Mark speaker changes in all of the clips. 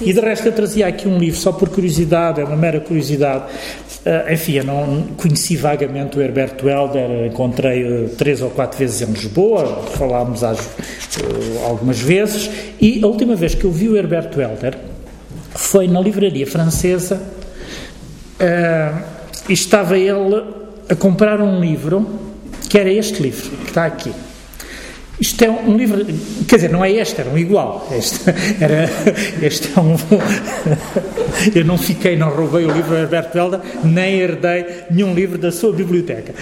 Speaker 1: e de resto eu trazia aqui um livro só por curiosidade, é uma mera curiosidade. Uh, enfim, eu não conheci vagamente o Herberto Helder, encontrei três ou quatro vezes em Lisboa, falámos às, algumas vezes, e a última vez que eu vi o Herberto Helder foi na livraria francesa e estava ele a comprar um livro que era este livro que está aqui. Isto é um livro, quer dizer, não é este, era um igual. Este, era, este é um. Eu não fiquei, não roubei o livro do Alberto Helder, nem herdei nenhum livro da sua biblioteca.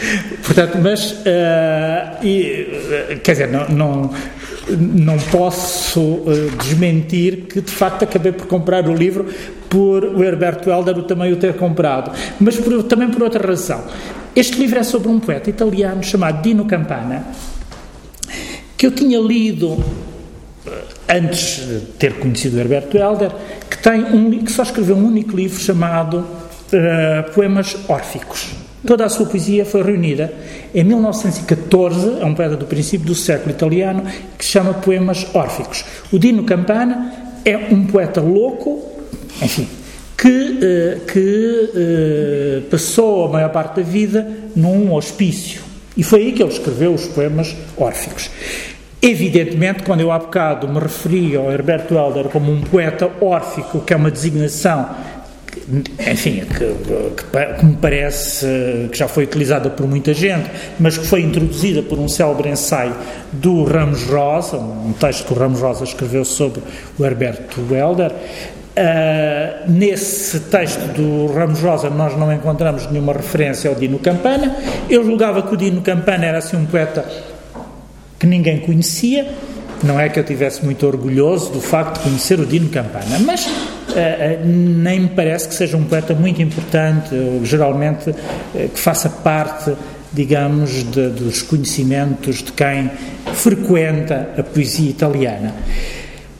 Speaker 1: Portanto, mas. Uh, e, uh, quer dizer, não, não, não posso uh, desmentir que de facto acabei por comprar o livro por o Herberto Helder também o ter comprado, mas por, também por outra razão. Este livro é sobre um poeta italiano chamado Dino Campana que eu tinha lido antes de ter conhecido Herberto Helder, que, tem um, que só escreveu um único livro chamado uh, Poemas Órficos. Toda a sua poesia foi reunida em 1914, é um poeta do princípio do século italiano, que se chama Poemas Órficos. O Dino Campana é um poeta louco, enfim, que, uh, que uh, passou a maior parte da vida num hospício. E foi aí que ele escreveu os poemas órficos. Evidentemente, quando eu há bocado me referi ao Herberto Helder como um poeta órfico, que é uma designação enfim, que, que, que, me parece que já foi utilizada por muita gente, mas que foi introduzida por um célebre ensaio do Ramos Rosa, um texto que o Ramos Rosa escreveu sobre o Herberto Helder. Uh, nesse texto do Ramos Rosa nós não encontramos nenhuma referência ao Dino Campana. Eu julgava que o Dino Campana era assim um poeta que ninguém conhecia. Não é que eu tivesse muito orgulhoso do facto de conhecer o Dino Campana, mas uh, uh, nem me parece que seja um poeta muito importante, ou geralmente que faça parte, digamos, de, dos conhecimentos de quem frequenta a poesia italiana.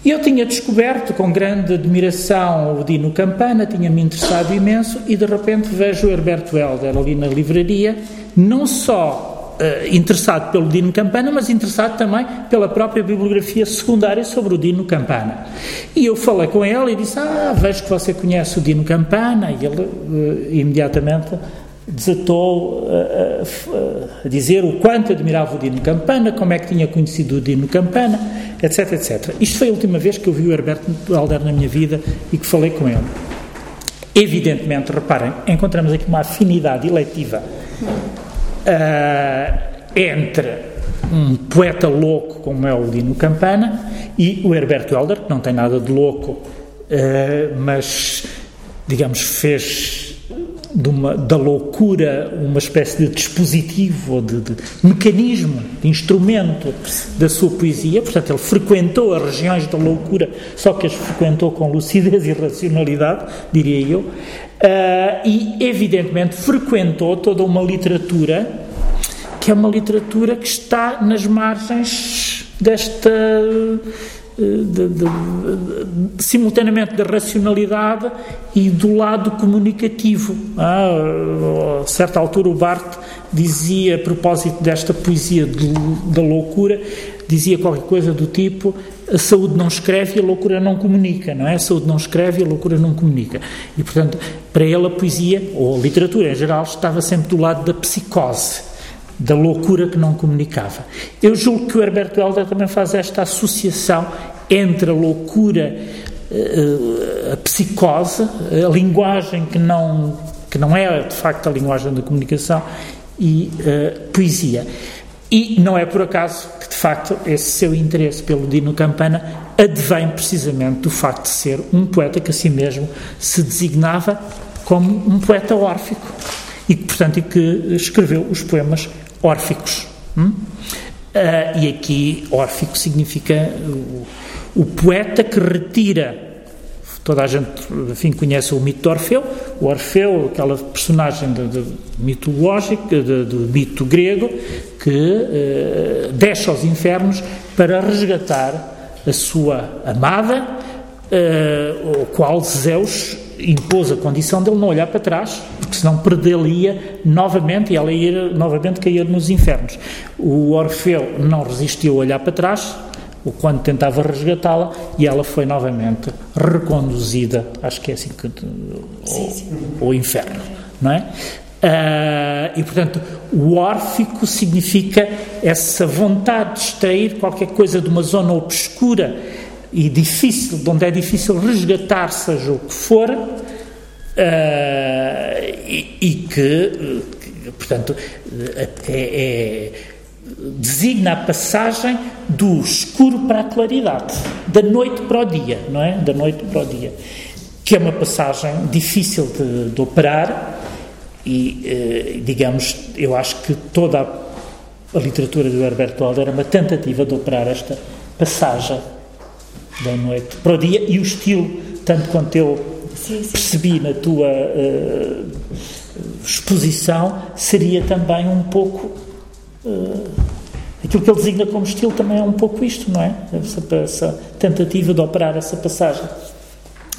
Speaker 1: E eu tinha descoberto com grande admiração o Dino Campana, tinha-me interessado imenso, e de repente vejo o Herberto Helder ali na livraria, não só Uh, interessado pelo Dino Campana, mas interessado também pela própria bibliografia secundária sobre o Dino Campana. E eu falei com ele e disse: Ah, vejo que você conhece o Dino Campana. E ele uh, imediatamente desatou uh, a dizer o quanto admirava o Dino Campana, como é que tinha conhecido o Dino Campana, etc, etc. Isto foi a última vez que eu vi o Herberto Alder na minha vida e que falei com ele. Evidentemente, reparem, encontramos aqui uma afinidade eleitiva uh, entre um poeta louco como é o Dino Campana e o Herberto Helder, que não tem nada de louco, uh, mas, digamos, fez uma, da loucura uma espécie de dispositivo ou de, de, mecanismo, de instrumento da sua poesia. Portanto, ele frequentou as regiões da loucura, só que as frequentou com lucidez e racionalidade, diria eu. Uh, e, evidentemente, frequentou toda uma literatura que é uma literatura que está nas margens desta. De, de, de, simultaneamente da racionalidade e do lado comunicativo. Ah, a certa altura o Barthes dizia, a propósito desta poesia da loucura, dizia qualquer coisa do tipo a saúde não escreve e a loucura não comunica, não é? A saúde não escreve e a loucura não comunica. E, portanto, para ele a poesia, ou a literatura em geral, estava sempre do lado da psicose, da loucura que não comunicava. Eu julgo que o Herberto Helder também faz esta associação entre a loucura, eh, a psicose, a linguagem que não, que não é de facto a linguagem da comunicação, e a eh, poesia. E não é por acaso que, de facto, esse seu interesse pelo Dino Campana advém precisamente do facto de ser um poeta que a si mesmo se designava como um poeta órfico e portanto, que escreveu os poemas órficos. Hum? Uh, e aqui órfico significa o, o poeta que retira Toda a gente, enfim, conhece o mito de Orfeu. O Orfeu, aquela personagem de, de mitológica, do mito grego, que uh, desce aos infernos para resgatar a sua amada, uh, o qual Zeus impôs a condição dele não olhar para trás, porque senão perdê-la-ia novamente e ela ia novamente cair nos infernos. O Orfeu não resistiu a olhar para trás, ou quando tentava resgatá-la, e ela foi novamente reconduzida, acho que é assim que. ao, inferno, não é? Uh, e portanto, o órfico significa essa vontade de extrair qualquer coisa de uma zona obscura e difícil, de onde é difícil resgatar, seja o que for, uh, e, e que, portanto, é, é, designa a passagem do escuro para a claridade, da noite para o dia, não é? Da noite para o dia, que é uma passagem difícil de, de operar e, uh, digamos, eu acho que toda a, a literatura do Herbert Walder era uma tentativa de operar esta passagem da noite para o dia e o estilo, tanto quanto eu sim, sim. percebi na tua uh, exposição, seria também um pouco. Uh, aquilo que ele designa como estilo também é um pouco isto, não é? Essa, essa tentativa de operar essa passagem.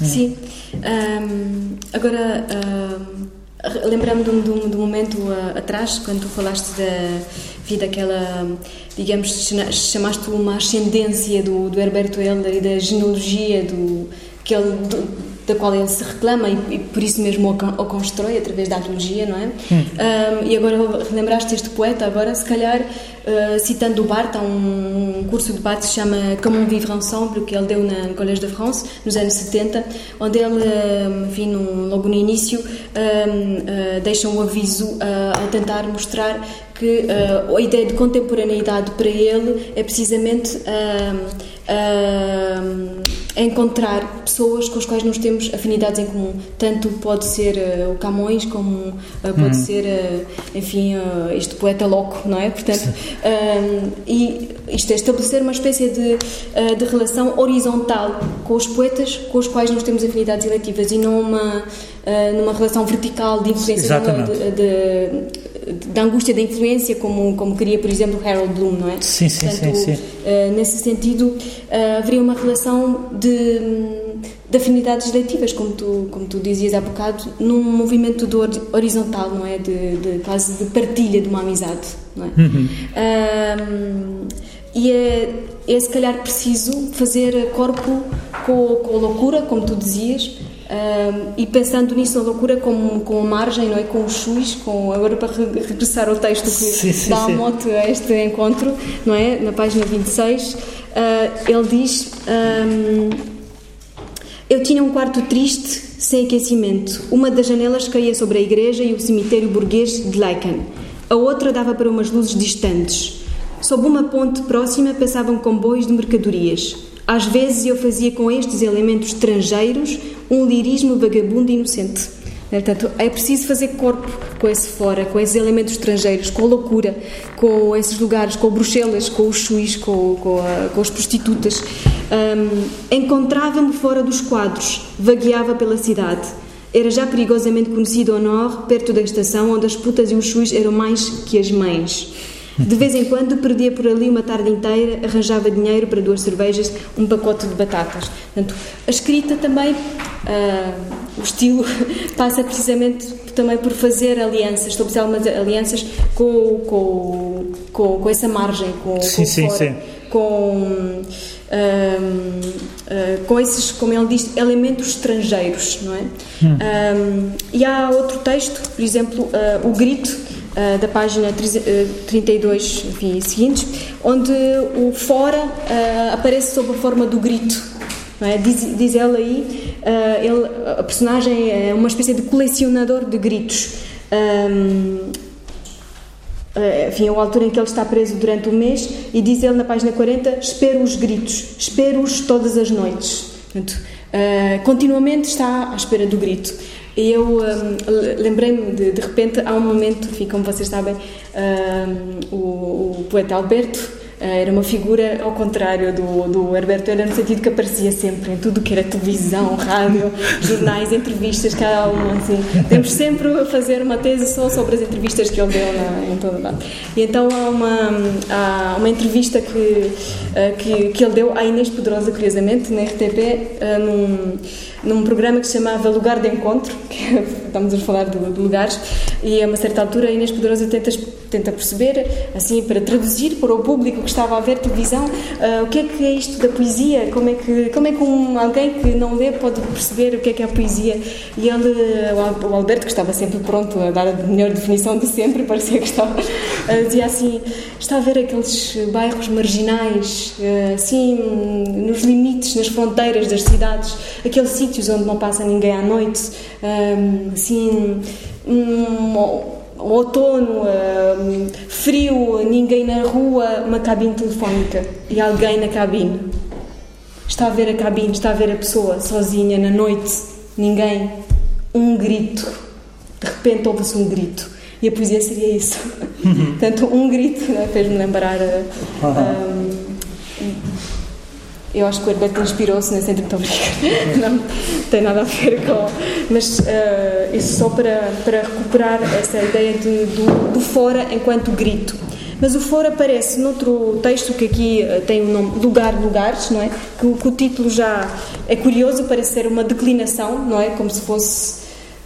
Speaker 2: Sim. Um, agora. Um Lembrando de um, de um, momento uh, atrás, quando tu falaste da vida daquela, digamos, chamaste uma ascendência do, do Herberto Helder e da genealogia do, que ele, do, da qual ele se reclama e, e por isso mesmo o, o, constrói através da arqueologia, não é? Hum. Um, e agora lembraste este poeta, agora se calhar uh, citando o Barthes, há um, um, curso de Barthes que se chama Comment Vivre Ensemble, que ele deu na, no Collège de France, nos anos 70, onde ele, enfim, no, logo no início, um, uh, deixa um aviso uh, ao tentar mostrar que uh, a ideia de contemporaneidade para ele é precisamente uh, encontrar pessoas com as quais nós temos afinidades em comum. Tanto pode ser o Camões como pode uhum. ser, enfim, este poeta louco, não é? Portanto, e isto é estabelecer uma espécie de, de relação horizontal com os poetas com os quais nós temos afinidades eletivas e não uma, numa relação vertical de influência
Speaker 1: Exatamente.
Speaker 2: de, de da angústia da influência, como, como queria, por exemplo, Harold Bloom, não é?
Speaker 1: Sim, sim, Portanto, sim. sim. Uh,
Speaker 2: nesse sentido, uh, haveria uma relação de, de afinidades leitivas, como tu, como tu dizias há bocado, num movimento do horizontal, não é? De, de quase de partilha de uma amizade, não é? Uhum. Uh, e é, é, se calhar preciso fazer corpo com, com a loucura, como tu dizias, um, e pensando nisso na loucura com, com a margem, não é? com os chus, com, agora para regressar ao texto que sim, sim, dá a moto a este encontro, não é? na página 26, uh, ah, ele diz: um, Eu tinha um quarto triste, sem aquecimento. Uma das janelas caía sobre a igreja e o cemitério burguês de Laeken. A outra dava para umas luzes distantes. Sob uma ponte próxima passavam comboios de mercadorias. Às vezes eu fazia com estes elementos estrangeiros um lirismo vagabundo e inocente. Portanto, é preciso fazer corpo com esse fora, com esses elementos estrangeiros, com a loucura, com esses lugares, com Bruxelas, com os chuis, com, com, com as prostitutas. Um, Encontrava-me fora dos quadros, vagueava pela cidade. Era já perigosamente conhecido ao norte, perto da estação, onde as putas e os chuis eram mais que as mães. De vez em quando perdia por ali uma tarde inteira, arranjava dinheiro para duas cervejas, um pacote de batatas. Portanto, a escrita também, uh, o estilo, passa precisamente também por fazer alianças, estabelecer algumas alianças com, com, com, com essa margem, com,
Speaker 1: sim,
Speaker 2: com
Speaker 1: sim,
Speaker 2: fora,
Speaker 1: sim.
Speaker 2: com. uh, com esses, como ele diz, elementos estrangeiros, não é? Hum. Um, e há outro texto, por exemplo, uh, o grito uh, da página 32 eh, enfim, seguintes, onde o fora uh, aparece sob a forma do grito. É? Diz, diz ela aí, ele, a personagem é uma espécie de colecionador de gritos. Um, enfim, é a altura em que ele está preso durante um mês e diz ele na página 40 espero os gritos, espero-os todas as noites Portanto, uh, continuamente está à espera do grito eu um, lembrei-me de, de repente, há um momento, enfim, como vocês sabem, um, o, o poeta Alberto eh, era uma figura ao contrário do, do Herberto no sentido que aparecia sempre em tudo que era televisão, rádio, jornais, entrevistas, cada um assim. Temos sempre a fazer uma tese só sobre as entrevistas que ele deu na, em todo o lado. E então há uma, há uma entrevista que, eh, que, que ele deu à Inês Pedrosa, curiosamente, na RTP, eh, num, num programa que se chamava Lugar de Encontro, que estamos a falar de, de lugares, e a uma certa altura a Inês Pedrosa tenta, tenta perceber, assim, para traduzir para o público que estava a ver televisão, uh, o que é que é isto da poesia? Como é que, como é que um, alguém que não lê pode perceber o que é que é a poesia? E ele, o Alberto, que estava sempre pronto a dar a melhor definição de sempre, parecia que estava, uh, dizia assim: está a ver aqueles bairros marginais, uh, assim, nos limites, nas fronteiras das cidades, aqueles sítios onde não passa ninguém à noite, assim. Um, outono, uh, frio, ninguém na rua, uma cabine telefónica e alguém na cabine. Está a ver a cabine, está a ver a pessoa sozinha na noite, ninguém, um grito. De repente ouve-se um grito. E a poesia seria isso. Portanto, um grito né, fez-me lembrar. Uh, um, eu acho que o Herberto inspirou-se nesse sentido, não tem nada a ver com. Mas uh, isso só para, para recuperar essa ideia de, do, do fora enquanto grito. Mas o fora aparece noutro texto que aqui uh, tem o nome Lugar, Lugares, não é? Que, que, o título já é curioso, parece ser uma declinação, não é? Como se fosse,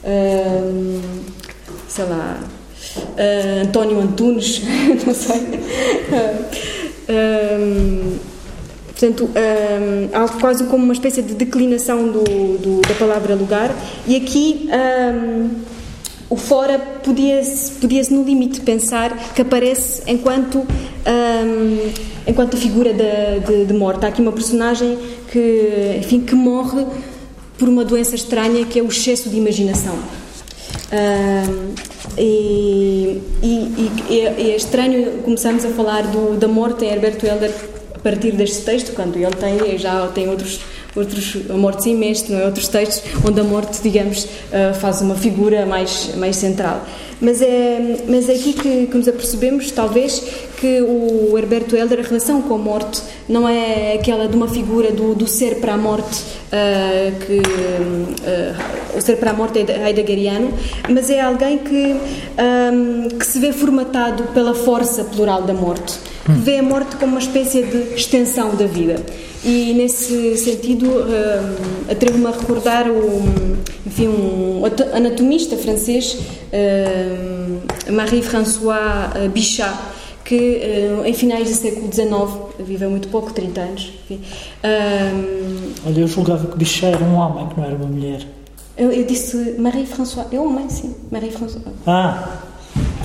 Speaker 2: uh, sei lá, António Antunes, não sei. Portanto, um, quase como uma espécie de declinação do, do, da palavra lugar, e aqui um, o fora podia-se podia no limite pensar que aparece enquanto, um, enquanto figura de, de, de, morte. Há aqui uma personagem que, enfim, que morre por uma doença estranha que é o excesso de imaginação. E, e, e, é estranho começarmos a falar do, da morte em Herbert Helder partir deste texto, quando ele tem, já tem outros outros a morte sem mestre, não é? outros textos onde a morte, digamos, uh, faz uma figura mais mais central. Mas é mas é aqui que, que nos apercebemos, talvez, que o Herberto Helder a relação com a morte não é aquela de uma figura do, do ser para a morte uh, que uh, o ser para a morte é heideggeriano, mas é alguém que um, que se vê formatado pela força plural da morte vê a morte como uma espécie de extensão da vida. E nesse sentido, uh, atrevo-me a recordar um, enfim, um anatomista francês, uh, Marie-François Bichat, que uh, em finais do século XIX, viveu muito pouco, 30 anos. Enfim,
Speaker 1: Olha, eu julgava que Bichat era um homem, que não era uma mulher.
Speaker 2: Eu, eu disse Marie-François, é homem, sim, Marie-François.
Speaker 1: Ah!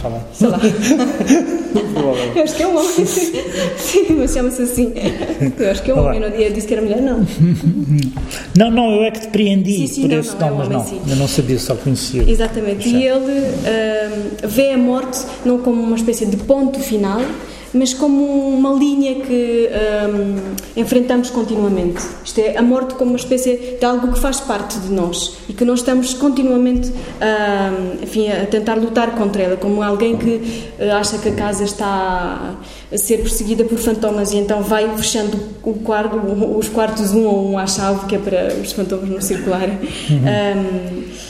Speaker 2: Tá Sei lá. eu acho que é um homem. Sim, mas chama-se assim. Eu acho que é um homem. Eu disse que era mulher, não.
Speaker 1: Não, não, eu é que te preendi sim, sim, por não, esse não, nome, é mas não. Eu não sabia, só conhecia.
Speaker 2: Exatamente. E ele uh, vê a morte não como uma espécie de ponto final, mas como uma linha que um, enfrentamos continuamente. Isto é, a morte como uma espécie de algo que faz parte de nós e que nós estamos continuamente um, enfim, a tentar lutar contra ela, como alguém que uh, acha que a casa está a ser perseguida por fantomas e então vai fechando quarto, os quartos um a um à chave, que é para os fantomas não circularem. Uhum. Um,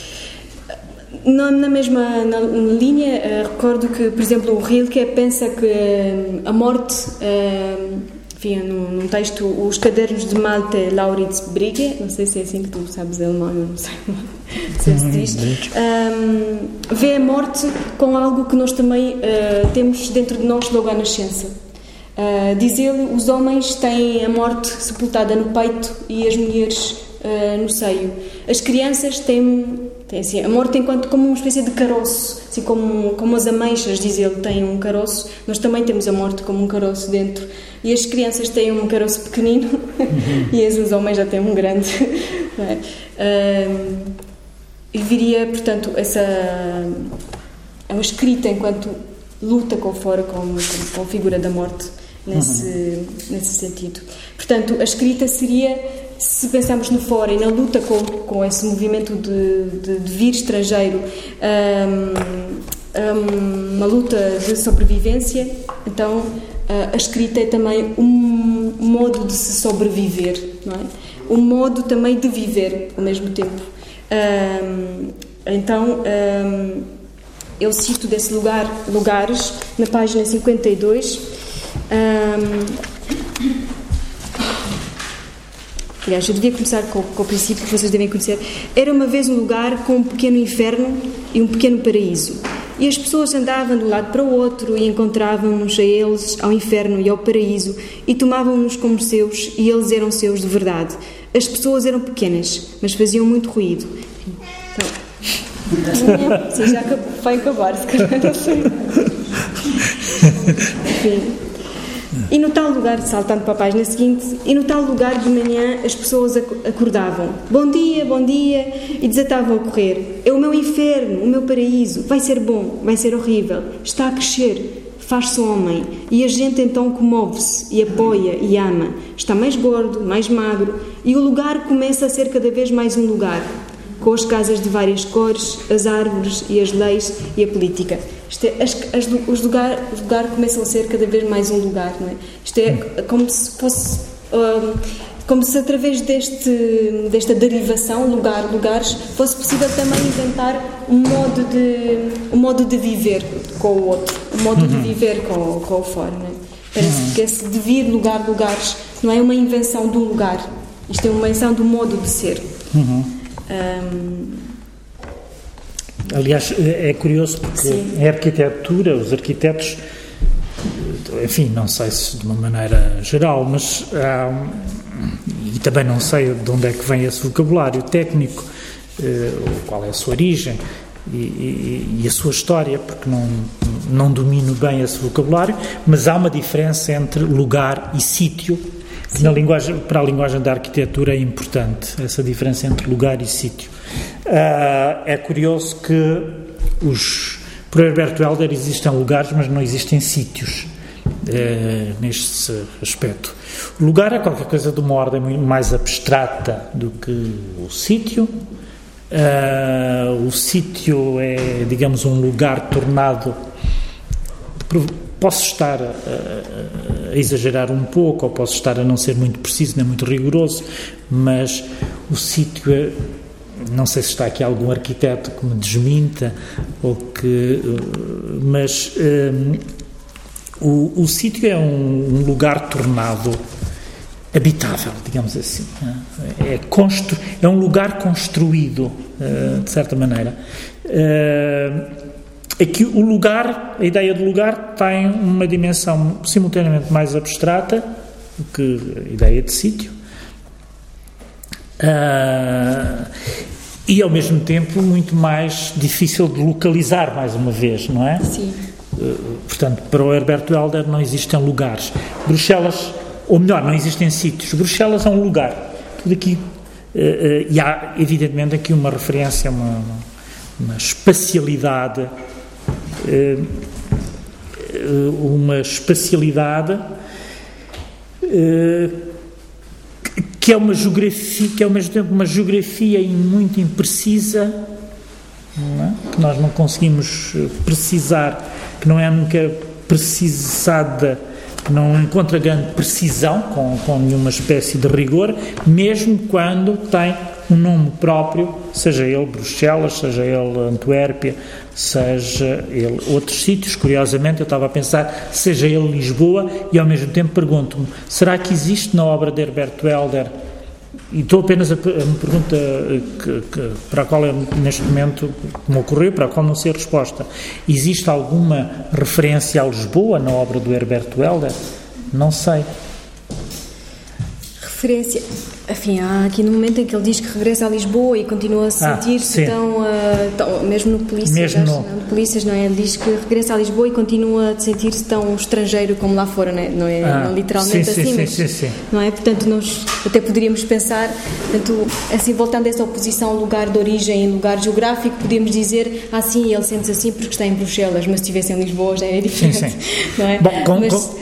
Speaker 2: na, na mesma na, linha, uh, recordo que, por exemplo, o Rilke pensa que uh, a morte, uh, enfim, num, num, texto, os cadernos de Malte Lauritz Brigge, não sei se é assim que tu sabes alemão, eu não sei se se diz, um, vê a morte com algo que nós também temos dentro de nós logo à nascença. Uh, diz ele, os homens têm a morte sepultada no peito e as mulheres uh, no seio. As crianças têm tem assim, a morte enquanto como uma espécie de caroço, assim como, como as ameixas, diz ele, têm um caroço, nós também temos a morte como um caroço dentro. E as crianças têm um caroço pequenino uhum. e os homens já têm um grande. É? Um, e viria, portanto, essa é uma escrita enquanto luta com fora com, com, com a figura da morte nesse, uhum. nesse sentido. Portanto, a escrita seria se pensarmos no fora e na luta com, com esse movimento de, de, de vir estrangeiro, um, um, uma luta de sobrevivência, então a escrita é também um modo de se sobreviver, não é? Um modo também de viver ao mesmo tempo. Um, então, um, eu cito desse lugar, lugares, na página 52. Um, Aliás, eu devia começar com, com o princípio que vocês devem conhecer. Era uma vez um lugar com um pequeno inferno e um pequeno paraíso. E as pessoas andavam de um lado para o outro e encontravam-nos a eles, ao inferno e ao paraíso, e tomavam-nos como seus, e eles eram seus de verdade. As pessoas eram pequenas, mas faziam muito ruído. Então, sim, já vai acabar, se calhar não sei. Enfim. E no tal lugar, saltando para a página seguinte, e no tal lugar de manhã as pessoas acordavam. Bom dia, bom dia, e desatavam a correr. É o meu inferno, o meu paraíso. Vai ser bom, vai ser horrível. Está a crescer, faz-se homem. E a gente então comove-se e apoia e ama. Está mais gordo, mais magro, e o lugar começa a ser cada vez mais um lugar com as casas de várias cores, as árvores e as leis e a política. Isto é, as, as, os lugares lugar começam a ser cada vez mais um lugar, não é? Isto é como se fosse. Um, como se através deste, desta derivação, lugar, lugares, fosse possível também inventar um modo de, um modo de viver com o outro, um modo uhum. de viver com, com o fora. Não é? Parece uhum. que esse devir lugar, lugares, não é uma invenção do lugar, isto é uma invenção do modo de ser.
Speaker 1: Uhum. Um... Aliás, é curioso porque Sim. em arquitetura, os arquitetos, enfim, não sei se de uma maneira geral, mas e também não sei de onde é que vem esse vocabulário técnico, eh, qual é a sua origem e, e, e a sua história, porque não, não domino bem esse vocabulário, mas há uma diferença entre lugar e sítio na linguagem, para a linguagem da arquitetura é importante essa diferença entre lugar e sítio. Uh, é curioso que os, para Herberto Helder existem lugares, mas não existem sítios uh, neste aspecto. O lugar é qualquer coisa de uma ordem mais abstrata do que o sítio. Uh, o sítio é, digamos, um lugar tornado Posso estar a, a, exagerar um pouco, ou posso estar a não ser muito preciso, nem muito rigoroso, mas o sítio é, não sei se está aqui algum arquiteto que me desminta ou que mas um, o, o sítio é um, um, lugar tornado habitável digamos assim é, constru, é um lugar construído uh, de certa maneira. Uh, é que o lugar, a ideia de lugar, tem uma dimensão simultaneamente mais abstrata do que a ideia de sítio. Uh, e ao mesmo tempo muito mais difícil de localizar, mais uma vez, não é?
Speaker 2: Sim.
Speaker 1: Uh, portanto, para o Herberto Helder não existem lugares. Bruxelas, ou melhor, não existem sítios. Bruxelas é um lugar. Tudo aqui. Uh, e há, evidentemente, aqui uma referência, uma, uma espacialidade uma espacialidade eh, que é uma geografia, que é ao mesmo tempo uma geografia muito imprecisa, é? que nós não conseguimos precisar, que não é nunca precisada, não encontra grande precisão, com, com nenhuma espécie de rigor, mesmo quando tem um nome próprio, seja ele Bruxelas, seja ele Antuérpia, seja ele outros sítios. Curiosamente, eu estava a pensar, seja ele Lisboa, e ao mesmo tempo pergunto-me: será que existe na obra de Herberto Helder? E estou apenas a, uma pergunta que, que, para a qual eu, neste momento me ocorreu, para a qual não sei a resposta. Existe alguma referência a Lisboa na obra do Herberto Helder? Não sei.
Speaker 2: Referência. Enfim, há aqui no momento em que ele diz que regressa a Lisboa e continua a ah, sentir-se ah, tão, uh, tão, mesmo no polícias, mesmo no... Não, polícias, não é? Ele diz que regressa a Lisboa e continua a sentir-se tão estrangeiro como lá fora, não é? Não é ah, não literalmente
Speaker 1: sim,
Speaker 2: assim,
Speaker 1: sim,
Speaker 2: mas
Speaker 1: sim,
Speaker 2: não é? Portanto, nós até poderíamos pensar, portanto, assim voltando a essa oposição lugar de origem e lugar geográfico, podíamos dizer, ah, sim, ele sente-se assim porque está em Bruxelas, mas se estivesse em Lisboa já é diferente, não é?
Speaker 1: Bom, com, mas, com...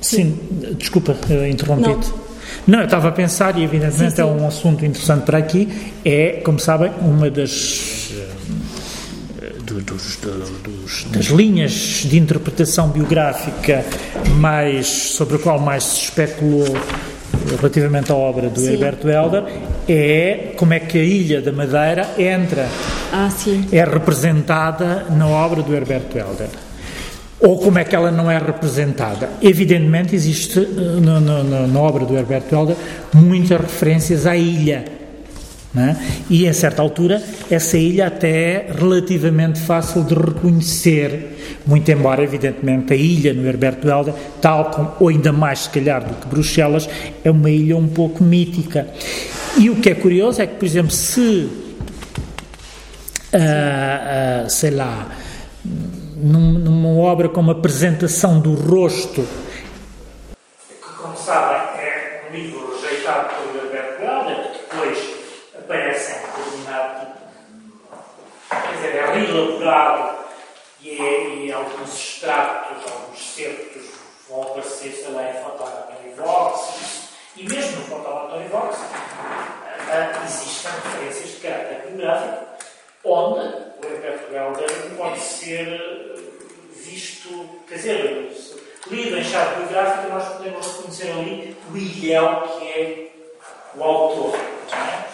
Speaker 1: Sim, desculpa, interrompi-te. Não, eu estava a pensar, e evidentemente sim, sim. é um assunto interessante para aqui, é, como sabem, uma das, eh, dos, dos, das linhas de interpretação biográfica mais, sobre a qual mais se especulou relativamente à obra do sim. Herberto Helder é como é que a Ilha da Madeira entra,
Speaker 2: ah,
Speaker 1: é representada na obra do Herberto Helder ou como é que ela não é representada. Evidentemente, existe eh, na, na, na obra do Herberto Helder muitas referências à ilha. É? E, a certa altura, essa ilha até é relativamente fácil de reconhecer, muito embora, evidentemente, a ilha no Herberto Helder, tal como, ou ainda mais, se calhar, do que Bruxelas, é uma ilha um pouco mítica. E o que é curioso é que, por exemplo, se, uh, uh, sei lá, num, numa obra como apresentação do rosto, que, como sabem, é um livro rejeitado pelo Herberto Helder, que depois aparece em determinado quer dizer, é reelaborado e, é, e alguns extratos, alguns certos vão aparecer, sei lá, em Fotoanatório Vox, e mesmo no Fotoanatório Vox uh, existem referências de caráter biográfico onde o Herberto Helder pode ser visto, quer dizer, lido em chave biográfica, nós podemos reconhecer ali o ilhéu que é o autor, é?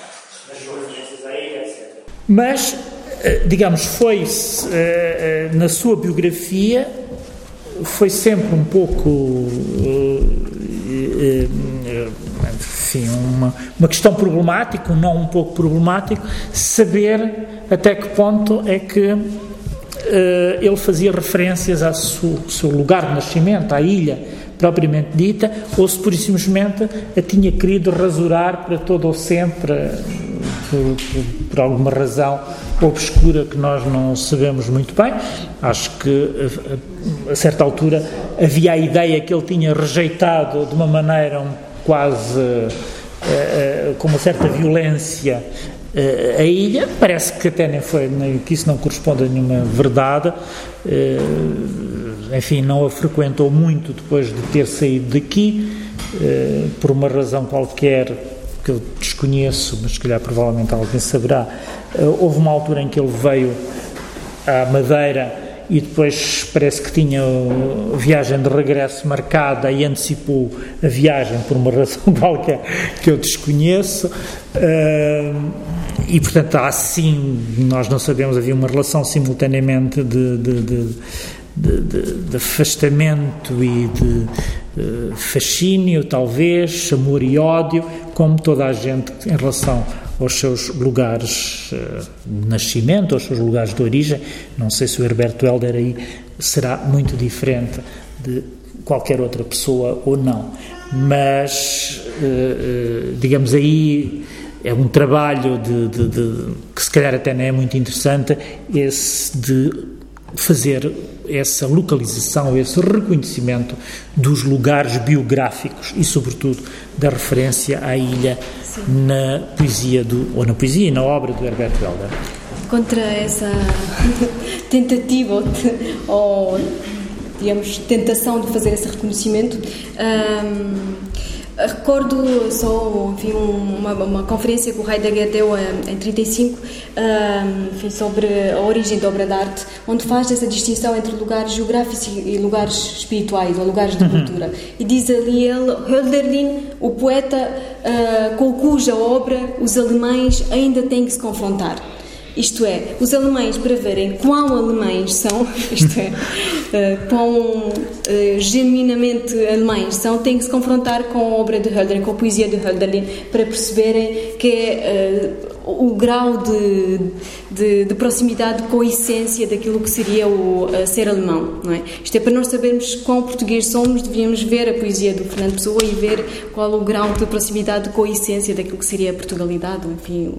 Speaker 1: das referências a ele, etc. Mas, eh, digamos, foi eh, eh, na sua biografia foi sempre um pouco enfim, uma, uma questão problemática, não um pouco problemático, saber até que ponto é que uh, ele fazia referências ao seu, lugar de nascimento, à ilha propriamente dita, ou se por simplesmente a tinha querido rasurar para todo ou sempre, por, por, por alguma razão obscura que nós não sabemos muito bem. Acho que a, a certa altura havia a ideia que ele tinha rejeitado de uma maneira quase uh, uh, com uma certa violência a ilha, parece que até nem foi, nem, que isso não corresponde a nenhuma verdade, uh, enfim, não a frequentou muito depois de ter saído daqui, uh, por uma razão qualquer que eu desconheço, mas se calhar provavelmente alguém saberá. houve uma altura em que ele veio à Madeira e depois parece que tinha a viagem de regresso marcada e antecipou a viagem por uma razão qualquer que eu desconheço. e portanto, há sim, nós não sabemos, havia uma relação simultaneamente de, de, de de, de, de, afastamento e de uh, fascínio, talvez, amor e ódio, como toda a gente em relação aos seus lugares de nascimento, aos seus lugares de origem. Não sei se o Herberto Helder aí será muito diferente de qualquer outra pessoa ou não, mas, uh, uh, digamos aí, é um trabalho de, de, de, que se calhar até não é muito interessante, esse de fazer essa localização, esse reconhecimento dos lugares biográficos e, sobretudo, da referência à ilha Sim. na poesia do, ou na poesia e na obra do Herbert Helder.
Speaker 2: Contra essa tentativa ou, digamos, tentação de fazer esse reconhecimento, hum, Recordo só enfim, uma, uma, conferência que o Heidegger deu em 35 enfim, sobre a origem da obra de arte, onde faz essa distinção entre lugares geográficos e lugares espirituais, ou lugares de uhum. cultura. E diz ali ele, Hölderlin, o poeta uh, com cuja obra os alemães ainda têm que se confrontar. Isto é, os alemães, para verem quão alemães são, isto é, uh, quão uh, genuinamente alemães são, têm que se confrontar com a obra de Hölderlin, com a poesia de Hölderlin, para perceberem que é uh, o grau de, de, de, proximidade com a essência daquilo que seria o ser alemão, não é? Isto é, para nós sabermos quão português somos, devíamos ver a poesia do Fernando Pessoa e ver qual o grau de proximidade com a essência daquilo que seria a Portugalidade, enfim...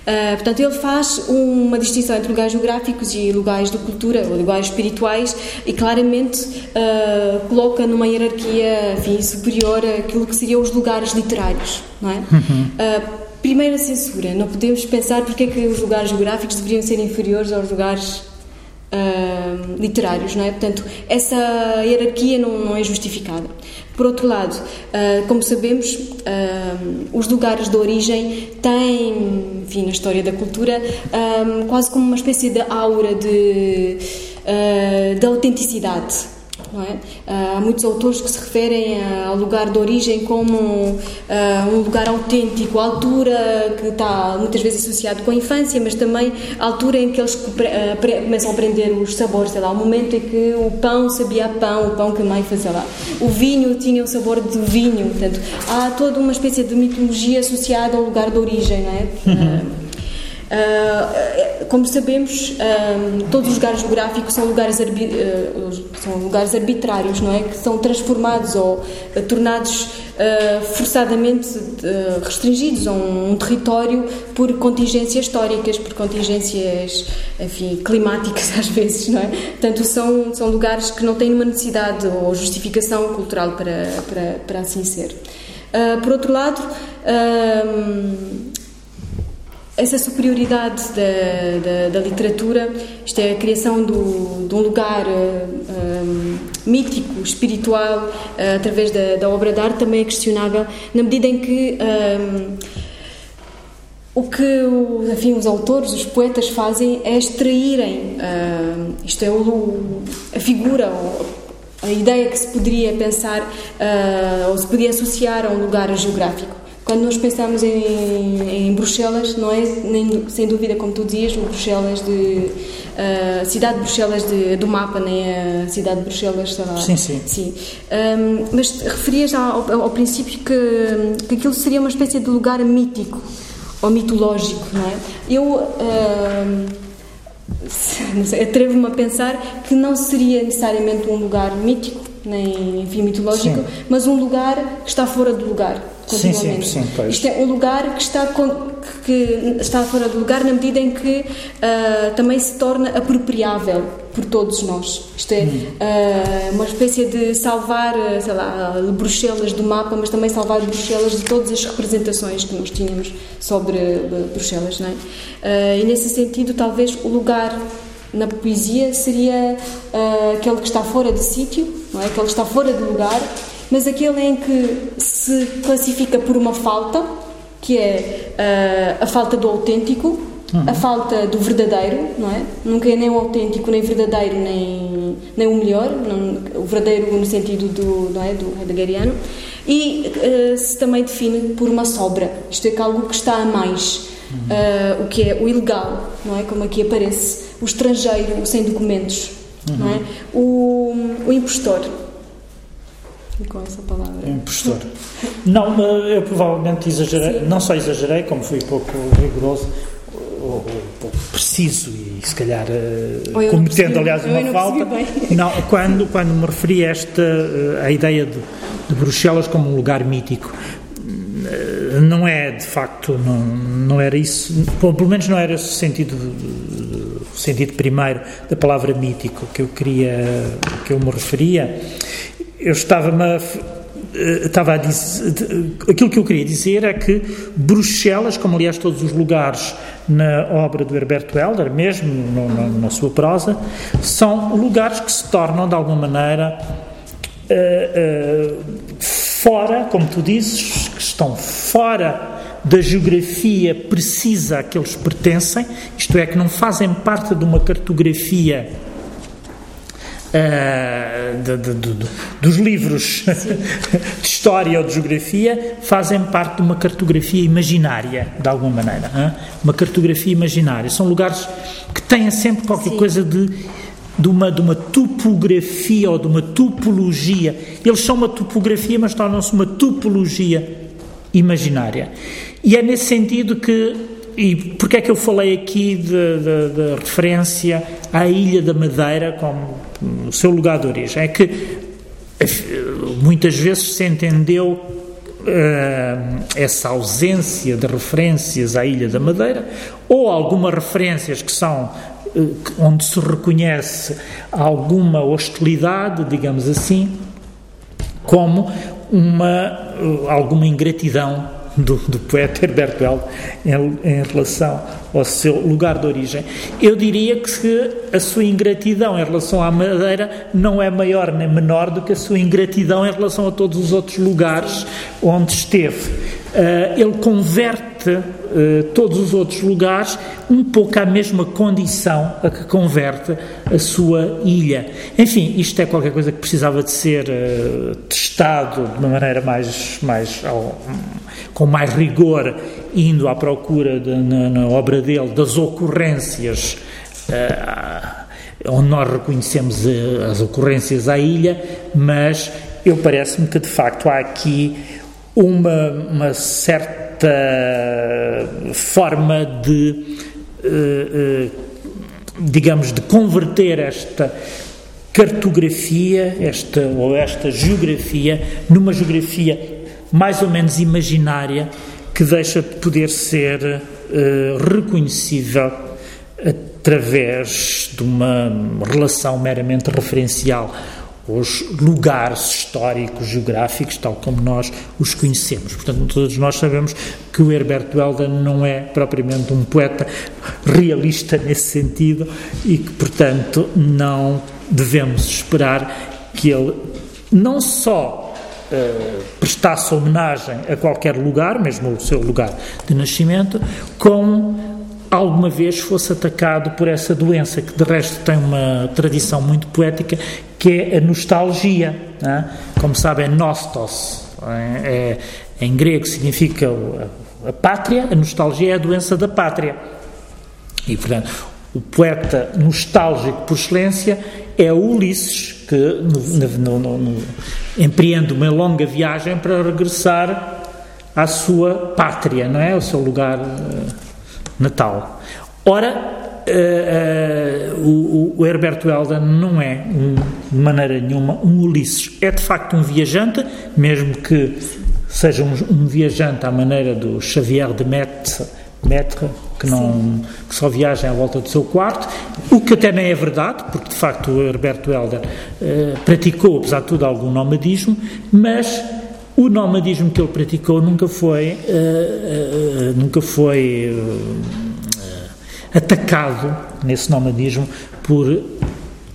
Speaker 2: Uh, portanto, ele faz uma distinção entre lugares geográficos e lugares de cultura, ou lugares espirituais, e claramente uh, coloca numa hierarquia enfim, superior aquilo que seriam os lugares literários, não é? Uhum. Uh, primeira censura, não podemos pensar porque é que os lugares geográficos deveriam ser inferiores aos lugares Uh, literários, não é? Portanto, essa hierarquia não, não é justificada. Por outro lado, uh, como sabemos, uh, os lugares de origem têm, enfim, na história da cultura, quase como uma espécie de aura de, de autenticidade. É? Há muitos autores que se referem ao lugar de origem como um lugar autêntico, a altura que está muitas vezes associado com a infância, mas também a altura em que eles começam a aprender os sabores, sei lá, o momento em que o pão sabia pão, o pão que a mãe fazia lá. O vinho tinha o sabor do vinho, portanto, há toda uma espécie de mitologia associada ao lugar de origem, não é? Uhum. Uh, como sabemos, uh, todos os lugares geográficos são lugares, uh, são lugares arbitrários, não é? Que são transformados ou tornados forçadamente restringidos a um, território por contingências históricas, por contingências, enfim, climáticas às vezes, não é? Portanto, são, são lugares que não têm uma necessidade ou justificação cultural para, para, para assim ser. por outro lado, essa superioridade da, da, da, literatura, isto é a criação do, de um lugar uh, eh, um, mítico, espiritual, uh, através da, da, obra de arte, também é questionável, na medida em que um, o que enfim, os autores, os poetas fazem é extraírem, uh, isto é, o, a figura, a ideia que se poderia pensar ou se podia associar a um lugar geográfico. Quando nós pensamos em, em Bruxelas, não é nem, sem dúvida, como tu dizias, o Bruxelas de. A cidade de Bruxelas de, do mapa, nem a cidade de Bruxelas, sei lá.
Speaker 1: Sim, sim.
Speaker 2: sim. Um, mas referias ao, ao, princípio que, que aquilo seria uma espécie de lugar mítico ou mitológico, não é? Eu. Uh, atrevo-me a pensar que não seria necessariamente um lugar mítico, nem enfim, mitológico, sim. mas um lugar que está fora do lugar
Speaker 1: Sim, sim, sim, pois.
Speaker 2: Isto é um lugar que está, que está fora de lugar na medida em que uh, também se torna apropriável por todos nós. Isto é hum. uh, uma espécie de salvar, sei lá, Bruxelas do mapa, mas também salvar Bruxelas de todas as representações que nós tínhamos sobre Bruxelas, não é? Uh, e nesse sentido, talvez o lugar na poesia seria aquele que está fora de sítio, não é? Aquele que está fora de lugar mas aquele em que se classifica por uma falta, que é uh, a falta do autêntico, uhum. a falta do verdadeiro, não é? Nunca é nem o autêntico, nem verdadeiro, nem, nem o melhor, não, o verdadeiro no sentido do, não é? do heideggeriano, e uh, se também define por uma sobra, isto é, algo que está a mais, uhum. uh, o que é o ilegal, não é? Como aqui aparece, o estrangeiro sem documentos, uhum. não é? Uhum. O, o impostor com essa palavra.
Speaker 1: Impostor. Não, eu provavelmente exagerei, Sim. não só exagerei, como fui pouco rigoroso, ou, pouco preciso e se calhar eh, cometendo aliás uma não falta. Não, quando, quando me referi a esta eh, a ideia de, de Bruxelas como um lugar mítico, eh, não é de facto, não, não era isso, pelo menos não era esse o sentido, o sentido primeiro da palavra mítico que eu queria, que eu me referia eu estava-me a, eh, estava a dizer, aquilo que eu queria dizer é que Bruxelas, como aliás todos os lugares na obra do Herberto Helder, mesmo no, no, na sua prosa, são lugares que se tornam de alguma maneira uh, uh, fora, como tu dizes, que estão fora da geografia precisa a que eles pertencem, isto é, que não fazem parte de uma cartografia uh, de, de, de, dos livros de história ou de geografia fazem parte de uma cartografia imaginária, de alguma maneira. Hein? Uma cartografia imaginária. São lugares que têm sempre qualquer Sim. coisa de de uma, de uma topografia ou de uma topologia. Eles são uma topografia, mas tornam-se uma topologia imaginária. E é nesse sentido que e porque é que eu falei aqui da referência à Ilha da Madeira como o seu lugar de origem? É que muitas vezes se entendeu uh, essa ausência de referências à Ilha da Madeira ou algumas referências que são uh, onde se reconhece alguma hostilidade, digamos assim, como uma uh, alguma ingratidão do, do poeta Herberto Helder em, em, relação ao seu lugar de origem. Eu diria que a sua ingratidão em relação à Madeira não é maior nem menor do que a sua ingratidão em relação a todos os outros lugares onde esteve. ele converte todos os outros lugares um pouco à mesma condição a que converte a sua ilha. Enfim, isto é qualquer coisa que precisava de ser testado de uma maneira mais, mais com mais rigor, indo à procura de, na, na, obra dele das ocorrências onde nós reconhecemos as ocorrências à ilha, mas eu parece-me que de facto há aqui uma, uma certa forma de, uh, uh, digamos, de converter esta cartografia, esta ou esta geografia, numa geografia mais ou menos imaginária que deixa de poder ser uh, reconhecível através de uma relação meramente referencial os lugares históricos, geográficos, tal como nós os conhecemos. Portanto, todos nós sabemos que o Herberto Helder não é propriamente um poeta realista nesse sentido e que, portanto, não devemos esperar que ele não só uh, prestasse homenagem a qualquer lugar, mesmo o seu lugar de nascimento, como alguma vez fosse atacado por essa doença, que de resto tem uma tradição muito poética, que é a nostalgia. É? Como sabem, é nostos, é, é, em grego significa a pátria, a nostalgia é a doença da pátria. E, portanto, o poeta nostálgico por excelência é Ulisses, que no, no, no, empreende uma longa viagem para regressar à sua pátria, não é? O seu lugar uh, natal. Ora, Uh, uh, o, o, Herberto Helder não é, um, de maneira nenhuma, um Ulisses. É de facto um viajante, mesmo que seja um, um viajante à maneira do Xavier de Maître, Maître que, não, que só viaja à volta do seu quarto, o que até nem é verdade, porque de facto o Herberto Helder uh, praticou, apesar de tudo, algum nomadismo, mas o nomadismo que ele praticou nunca foi, nunca foi atacado nesse nomadismo por,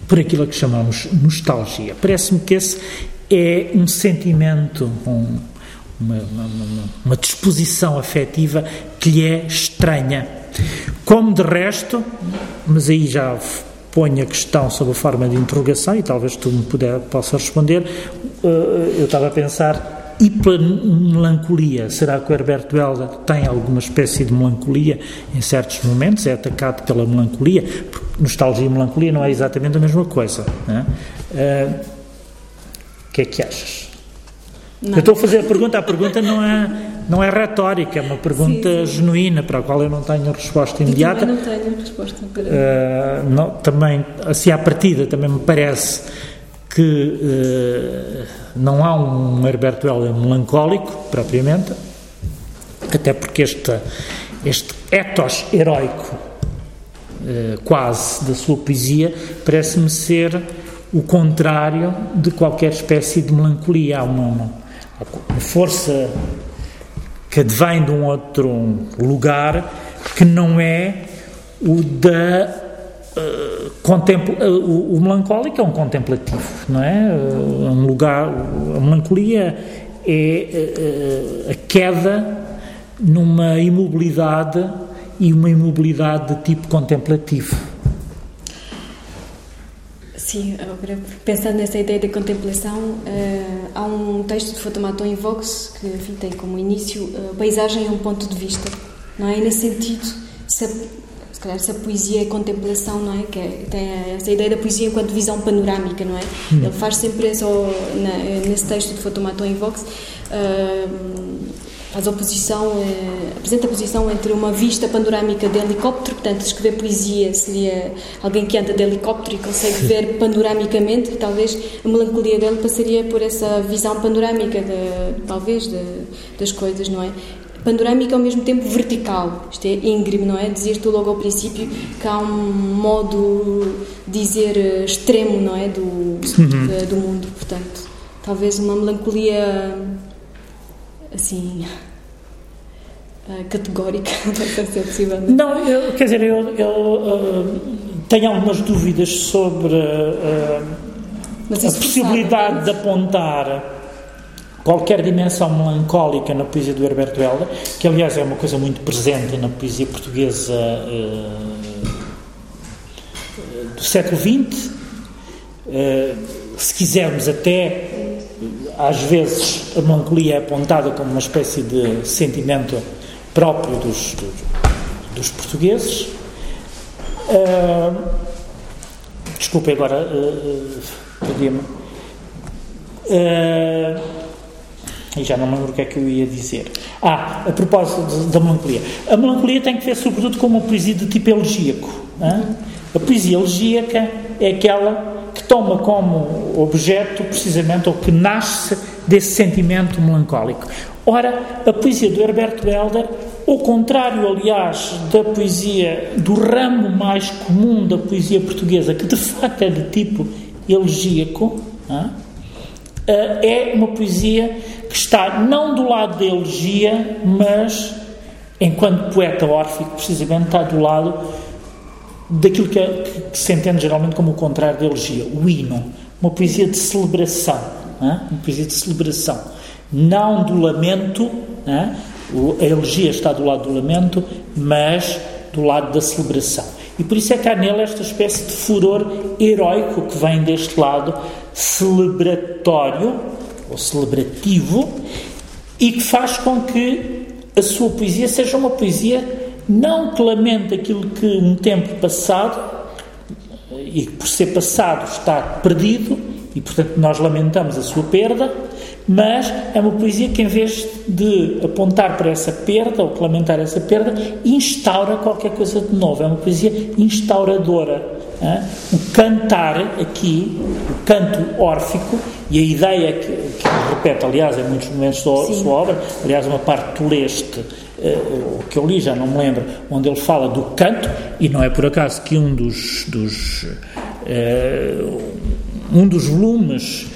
Speaker 1: por aquilo que chamamos nostalgia. Parece-me que esse é um sentimento, um, uma, uma, uma, disposição afetiva que lhe é estranha. Como de resto, mas aí já ponho a questão sob a forma de interrogação e talvez tu me puder, possa responder, eh, eu estava a pensar e pela melancolia, será que o Herberto Helder tem alguma espécie de melancolia em certos momentos? É atacado pela melancolia? Porque nostalgia e melancolia não é exatamente a mesma coisa. É? Uh, o que é que achas? Não. Eu estou a fazer a pergunta, a pergunta não é, não é retórica, é uma pergunta sim, sim. genuína para a qual eu não tenho resposta imediata.
Speaker 2: Eu também não tenho resposta para.
Speaker 1: Uh, não, também, assim à partida, também me parece que uh, não há um Herberto Helder melancólico, propriamente, até porque este, este ethos heróico, uh, quase, da sua poesia, parece-me ser o contrário de qualquer espécie de melancolia. Há uma, uma força que advém de um outro lugar que não é o da Uh, o, melancólico é um contemplativo, não é? Uh, um lugar, a melancolia é a queda numa imobilidade e uma imobilidade de tipo contemplativo.
Speaker 2: Sim, agora pensando nessa ideia de contemplação, há um texto de Fotomaton em Vox que enfim, tem como início a paisagem é um ponto de vista, não é? E nesse sentido, se calhar essa poesia é contemplação, não é? Que é, tem essa ideia da poesia enquanto visão panorâmica, não é? Hum. Ele faz sempre isso nesse texto de Fotomaton em Vox, uh, faz oposição, uh, apresenta a posição entre uma vista panorâmica de helicóptero, portanto, escrever poesia seria alguém que anda de helicóptero e consegue ver panoramicamente, e talvez a melancolia dele passaria por essa visão panorâmica, de, talvez, de, das coisas, não é? panorâmica ao mesmo tempo vertical. Isto é íngreme, não é? Dizer tu logo ao princípio que há um modo dizer eh, extremo, não é? Do, uhum. do mundo. Portanto, talvez uma melancolia assim. Uh, categórica, se é possível.
Speaker 1: Não, eu, quer dizer, eu, eu uh, tenho algumas dúvidas sobre uh, a possibilidade de apontar qualquer dimensão melancólica na poesia do Herberto Helder, que aliás é uma coisa muito presente na poesia portuguesa uh, do século XX, uh, se quisermos até às vezes a melancolia é apontada como uma espécie de sentimento próprio dos, dos, portugueses. Uh, desculpe agora, uh, perdi-me. Uh, e já não me lembro o que é que eu ia dizer. Ah, a propósito da melancolia. A melancolia tem que ver, sobretudo, com uma poesia de tipo elegíaco. A poesia elegíaca é aquela que toma como objeto, precisamente, ou que nasce desse sentimento melancólico. Ora, a poesia do Herberto Helder, ao contrário, aliás, da poesia, do ramo mais comum da poesia portuguesa, que de facto é de tipo elegíaco, é uma poesia que está não do lado da elegia, mas, enquanto poeta órfico, precisamente está do lado daquilo que, é, que se entende geralmente como o contrário da elegia, o hino, uma poesia de celebração, uma poesia de celebração, não do lamento, a elegia está do lado do lamento, mas do lado da celebração. E por isso é que há nele esta espécie de furor heroico que vem deste lado celebratório ou celebrativo e que faz com que a sua poesia seja uma poesia não que lamente aquilo que um tempo passado e que por ser passado está perdido e portanto nós lamentamos a sua perda, mas é uma poesia que, em vez de apontar para essa perda ou lamentar essa perda, instaura qualquer coisa de novo. É uma poesia instauradora. Hein? O cantar aqui, o canto órfico, e a ideia que, que repete, aliás, em muitos momentos da sua obra, aliás, uma parte do leste, uh, que eu li, já não me lembro, onde ele fala do canto, e não é por acaso que um dos, dos uh, um dos volumes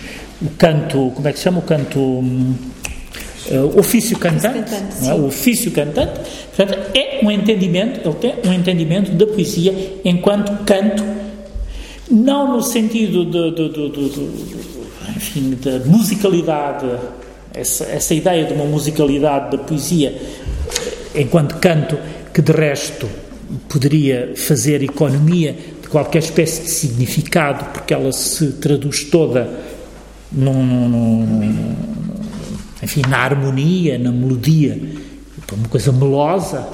Speaker 1: o canto, como é que se chama? O canto. Uh, ofício cantante, cantante é? o ofício cantante, portanto, é um entendimento, ele tem um entendimento da poesia enquanto canto, não no sentido de, de, de, de enfim, da musicalidade, essa, essa ideia de uma musicalidade da poesia enquanto canto, que de resto poderia fazer economia de qualquer espécie de significado, porque ela se traduz toda num, num, enfim, na harmonia, na melodia, uma coisa melosa,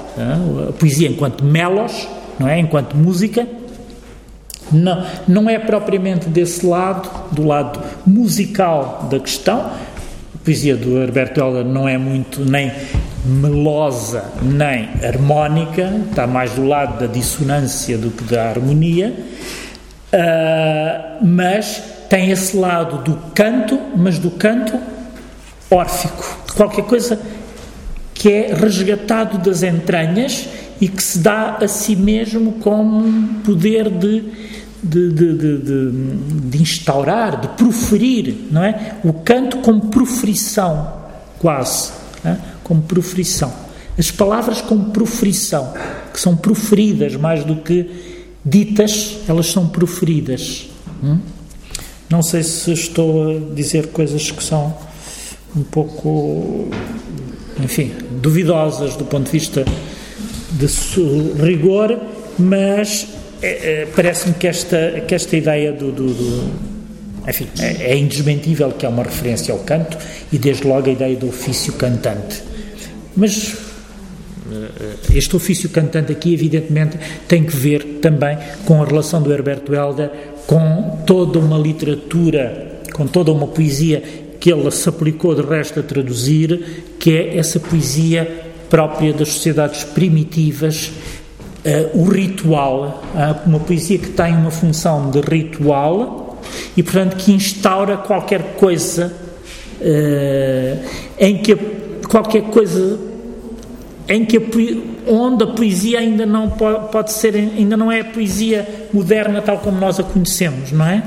Speaker 1: a poesia enquanto melos, não é? enquanto música, não, não é propriamente desse lado, do lado musical da questão. A poesia do Herberto Helder não é muito nem melosa nem harmónica, está mais do lado da dissonância do que da harmonia, uh, mas tem esse lado do canto, mas do canto órfico, qualquer coisa que é resgatado das entranhas e que se dá a si mesmo como poder de, de, de, de, de instaurar, de proferir, não é? O canto como proferição, quase, é? como proferição. As palavras como proferição, que são proferidas mais do que ditas, elas são proferidas. Hum? Não sei se estou a dizer coisas que são um pouco, enfim, duvidosas do ponto de vista de rigor, mas é, parece-me que esta, que esta ideia do, do, do enfim, é, é, indesmentível que é uma referência ao canto e desde logo a ideia do ofício cantante. Mas eh, este ofício cantante aqui, evidentemente, tem que ver também com a relação do Herberto Helder com toda uma literatura, com toda uma poesia que ele se aplicou de resto a traduzir, que é essa poesia própria das sociedades primitivas, uh, o ritual, uh, uma poesia que tem uma função de ritual e, portanto, que instaura qualquer coisa uh, em que qualquer coisa em que a, onde a poesia ainda não pode, ser, ainda não é a poesia moderna tal como nós a conhecemos, não é?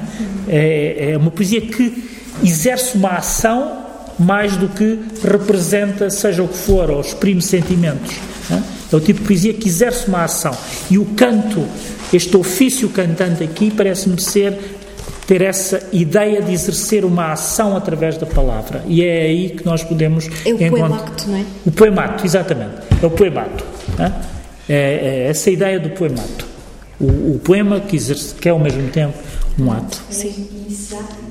Speaker 1: É, é uma poesia que exerce uma ação mais do que representa, seja o que for, ou exprime sentimentos. É? é o tipo de poesia que exerce uma ação. E o canto, este ofício cantante aqui, parece-me ser ter essa ideia de exercer uma ação através da palavra. E é aí que nós podemos.
Speaker 2: É o poemacto, não é?
Speaker 1: O poemato, exatamente. É o poemato. É? é, essa ideia do poemato. O, o poema que, exerce, que é ao mesmo tempo um ato.
Speaker 2: Sim.
Speaker 3: Iniciático.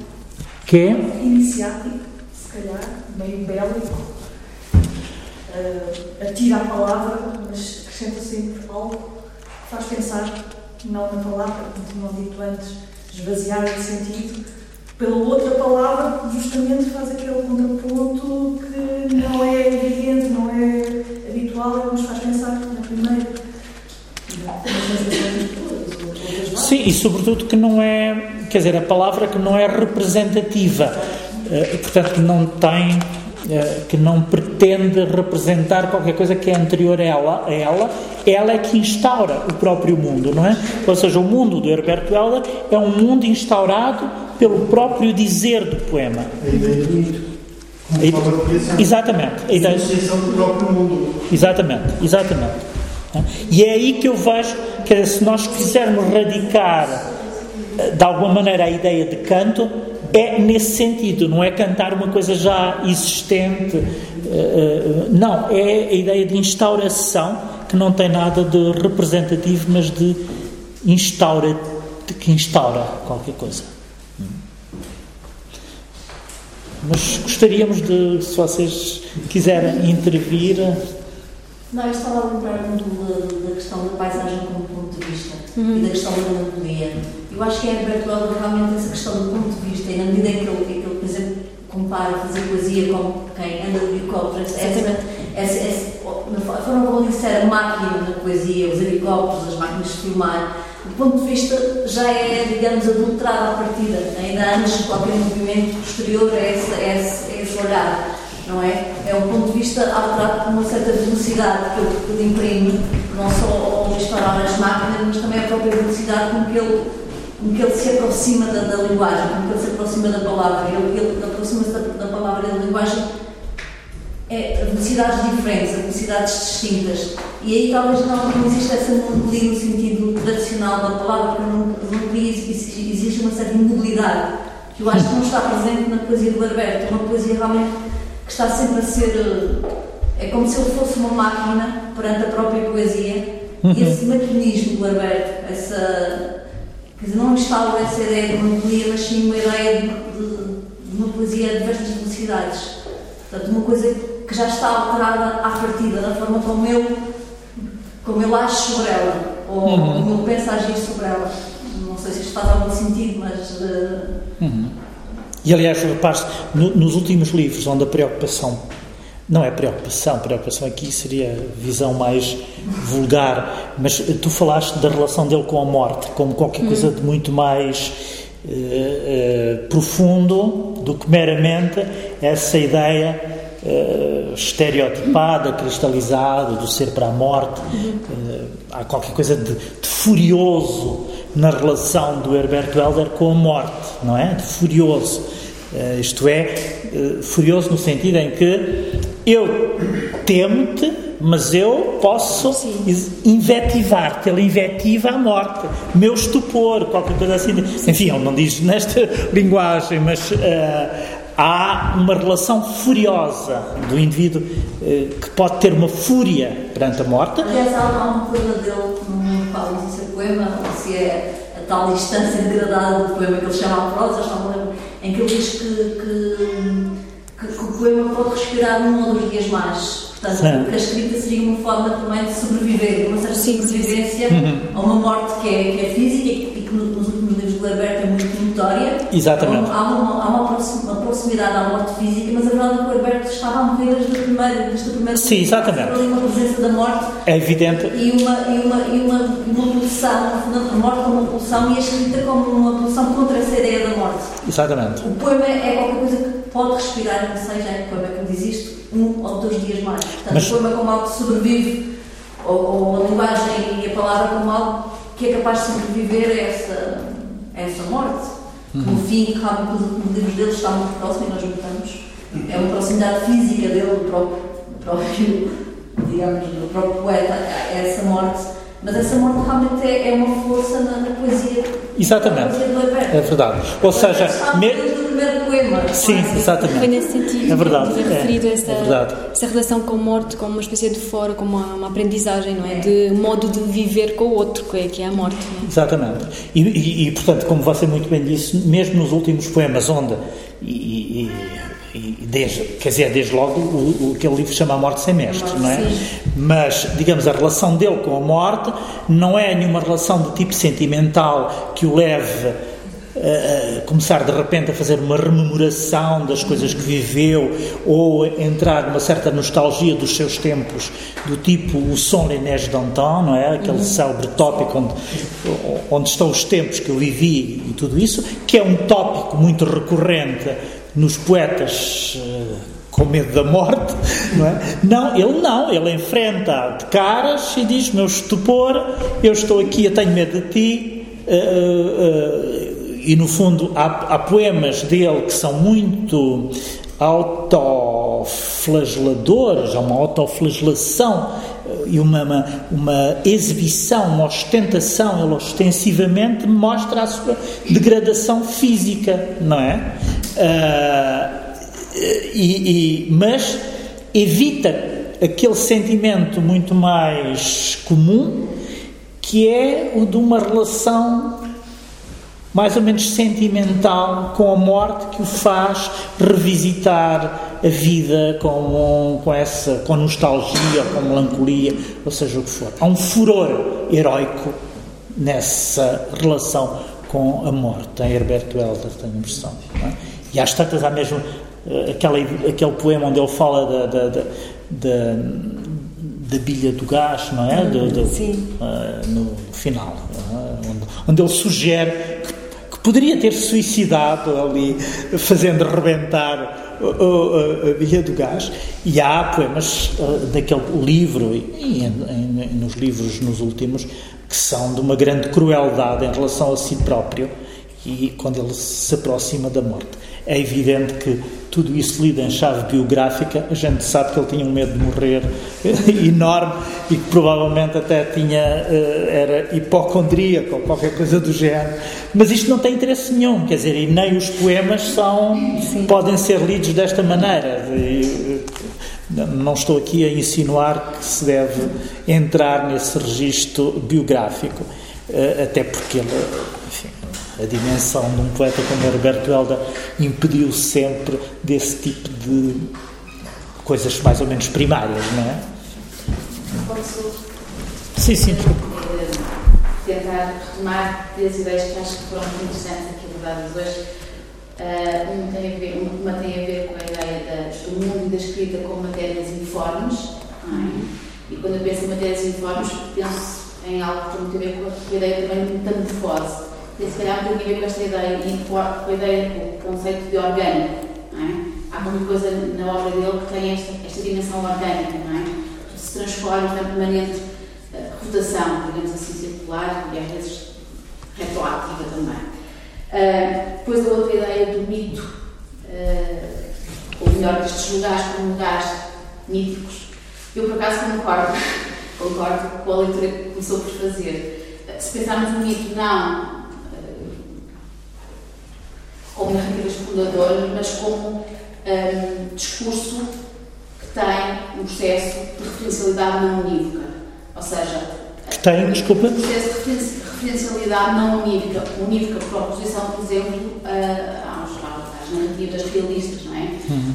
Speaker 1: Que é?
Speaker 3: Iniciático, se calhar, meio bélico. Uh, atira a palavra, mas acrescenta sempre algo que faz pensar, não na palavra, como tinham dito antes, esvaziar de sentido, pela outra palavra, justamente faz aquele contraponto que não é evidente, não é habitual, mas faz pensar na primeira.
Speaker 1: Sim, e sobretudo que não é, quer dizer, a palavra que não é representativa, uh, portanto não tem, que não pretende representar qualquer coisa que é anterior a ela, a ela, ela é que instaura o próprio mundo, não é? Ou seja, o mundo do Herberto Helder é um mundo instaurado pelo próprio dizer do poema.
Speaker 4: A ideia do mito.
Speaker 1: Exatamente. A ideia
Speaker 4: do próprio mundo.
Speaker 1: Exatamente, exatamente. E é aí que eu vejo, que se nós quisermos radicar eh, de alguma maneira a ideia de canto, é nesse sentido, não é cantar uma coisa já existente, eh, eh, não, é a ideia de instauração que não tem nada de representativo, mas de instaura, de que instaura qualquer coisa. Mas gostaríamos de, se vocês quiserem intervir.
Speaker 5: Não, eu estava a lembrar-me da questão da paisagem como ponto de vista uhum. e da questão da melancolia. Eu acho que é Welder realmente essa questão do ponto de vista e na medida em que ele, ele por exemplo, compara fazer poesia com quem anda de helicópteros, essa, essa, essa, a forma como ele disse a máquina da poesia, os helicópteros, as máquinas de filmar, do ponto de vista já é, digamos, adulterado à partida, ainda antes de qualquer movimento posterior a esse, a esse, a esse olhar não é? É um ponto de vista alterado por uma certa velocidade que ele, que ele imprime, não só ao disparar as máquinas, mas também a própria velocidade com que ele, com que ele se aproxima da, da linguagem, com que ele se aproxima da palavra. Ele, ele aproxima-se da, da palavra e da linguagem é velocidades diferentes, velocidades distintas. E aí talvez não, não exista essa monotonia no sentido tradicional da palavra, porque não, não existe uma certa imobilidade, que eu acho que não está presente na poesia do Alberto, uma poesia realmente que está sempre a ser. É como se ele fosse uma máquina perante a própria poesia. Uhum. E esse maquinismo do Alberto, essa. Quer dizer, não instala essa ideia de monotonia, mas sim uma ideia de, de, de uma poesia a diversas velocidades. Portanto, uma coisa que já está alterada à partida, da forma como eu, como eu acho sobre ela, ou uhum. como eu penso agir sobre ela. Não sei se isto faz algum sentido, mas. Uh...
Speaker 1: Uhum. E aliás, repare no, nos últimos livros, onde a preocupação não é preocupação, preocupação aqui seria visão mais vulgar, mas tu falaste da relação dele com a morte, como qualquer coisa de muito mais uh, uh, profundo do que meramente essa ideia uh, estereotipada, cristalizada do ser para a morte. há qualquer coisa de, de furioso na relação do Herberto Helder com a morte, não é? De furioso. Uh, isto é, uh, furioso no sentido em que eu temo-te, mas eu posso invetivar-te. Ele invetiva a morte, meu estupor, qualquer coisa assim. Enfim, ele não diz nesta linguagem, mas uh, há uma relação furiosa do indivíduo que pode ter uma fúria perante a morte.
Speaker 5: Aliás, há uma coisa dele, não falo se é poema ou se é a tal instância degradada do poema que ele chama a prosa, já não lembro, em que ele diz que, que, que, que poema pode respirar um ou dois dias mais. Portanto, Sim. a escrita seria uma forma também de sobreviver, uma certa sobrevivência sim, sim. a uma morte que é, que é física e que nos últimos livros do Alberto é muito notória.
Speaker 1: Exatamente.
Speaker 5: Há uma, há uma, proximidade à morte física, mas a verdade é que o Alberto estava a morrer desde a primeira, desde a primeira
Speaker 1: Sim, exatamente.
Speaker 5: ali uma presença da morte.
Speaker 1: É evidente.
Speaker 5: E uma, e uma, e uma, uma pulsão, a morte como uma pulsão e a escrita como uma pulsão contra essa ideia da morte.
Speaker 1: Exatamente.
Speaker 5: O poema é qualquer coisa que pode respirar, não sei já é poema, como diz isto, um ou dois dias mais. Portanto, Mas... o poema como algo que sobrevive, ou, ou, a linguagem e a palavra como algo que é capaz de sobreviver a essa, a essa morte. Uhum. No fim, realmente, os livros dele estão muito próximos e nós notamos. É uma proximidade física dele, do próprio, do próprio digamos, do próprio poeta, essa morte. Mas essa morte realmente é, é uma força na, na poesia.
Speaker 1: Exatamente.
Speaker 5: Na poesia
Speaker 1: é verdade. Ou seja, me...
Speaker 5: do primeiro poema.
Speaker 1: sim,
Speaker 2: Foi
Speaker 1: exatamente.
Speaker 2: nesse sentido
Speaker 1: É verdade,
Speaker 2: que
Speaker 1: é,
Speaker 2: referido
Speaker 1: é
Speaker 2: essa,
Speaker 1: verdade.
Speaker 2: essa relação com a morte como uma espécie de fora, como uma, uma aprendizagem, não é? De modo de viver com o outro, que é, que é a morte, não é?
Speaker 1: Exatamente. E, e- e, portanto, como você muito bem disse, mesmo nos últimos poemas, onde, e, e- desde, quer dizer, desde logo, o, o, aquele livro chama A Morte Sem Mestre, não é?
Speaker 2: Sim.
Speaker 1: Mas, digamos, a relação dele com a morte não é nenhuma relação de tipo sentimental que o leve a, a começar de repente a fazer uma rememoração das coisas que viveu ou entrar numa certa nostalgia dos seus tempos, do tipo o Son Inés d'Antan, não é? Aquele célebre tópico onde, onde estão os tempos que eu vivi e tudo isso, que é um tópico muito recorrente nos poetas eh, com medo da morte, não é? Não, ele não, ele enfrenta de caras e diz: Meu estupor, eu estou aqui, eu tenho medo de ti. eh, eh, e no fundo há, há poemas dele que são muito autoflageladores, há uma autoflagelação e uma, uma, uma exibição, uma ostentação, ele ostensivamente mostra a sua degradação física, não é? Ah, e, e- mas evita aquele sentimento muito mais comum que é o de uma relação mais ou menos sentimental com a morte que o faz revisitar a vida com, com essa com nostalgia, com melancolia, ou seja o que for. Há um furor heroico nessa relação com a morte. Em Herberto Helder, tenho a impressão. não é? E às tantas há mesmo eh, aquela, aquele poema onde ele fala da, da, da, da, da bilha do gás, não é? Do- do-
Speaker 2: sim.
Speaker 1: eh, no final, é? onde, onde ele sugere que, que poderia ter suicidado ali, fazendo rebentar a, bilha do gás. E há poemas eh, daquele livro, e em- em- nos livros nos últimos, que são de uma grande crueldade em relação a si próprio e quando ele se aproxima da morte. É evidente que tudo isso lido em chave biográfica, a gente sabe que ele tinha um medo de morrer enorme e que provavelmente até tinha, eh, era hipocondríaco ou qualquer coisa do género. Mas isto não tem interesse nenhum, quer dizer, e nem os poemas são, podem ser lidos desta maneira. E, eh, não estou aqui a insinuar que se deve entrar nesse registro biográfico, eh, até porque ele, a dimensão de um poeta como Herberto Helder impediu sempre desse tipo de coisas mais ou menos primárias, não é?
Speaker 6: Posso
Speaker 1: Sim, sim.
Speaker 6: tentar retomar três ideias que acho que foram muito interessantes aqui abordadas hoje. Um tem a ver, uma tem a ver com a ideia do mundo da escrita como matérias informes. é? E quando eu penso em matérias informes, penso em algo que tem a ver com a ideia também de metamorfose. Tem se calhar pouquinho a ver com esta ideia e com a, ideia, com o conceito de orgânico. É? Há muita coisa na obra dele que tem esta, esta dimensão orgânica, não é? Se transforma em permanente eh, rotação, digamos assim, circular e às vezes retroativa também. Ah, depois a outra ideia do mito, ah, ou melhor, destes lugares como lugares míticos, eu por acaso concordo, concordo com a leitura que começou por fazer. Ah, Se pensarmos no mito, não como narrativas fundadoras, mas como ah, discurso que tem um processo de referencialidade não unívoca. Ou seja,
Speaker 1: Que tem, desculpa?
Speaker 6: um processo de referenci- referencialidade não unívoca, unívoca por oposição, por exemplo, a- aos, às narrativas realistas, não é?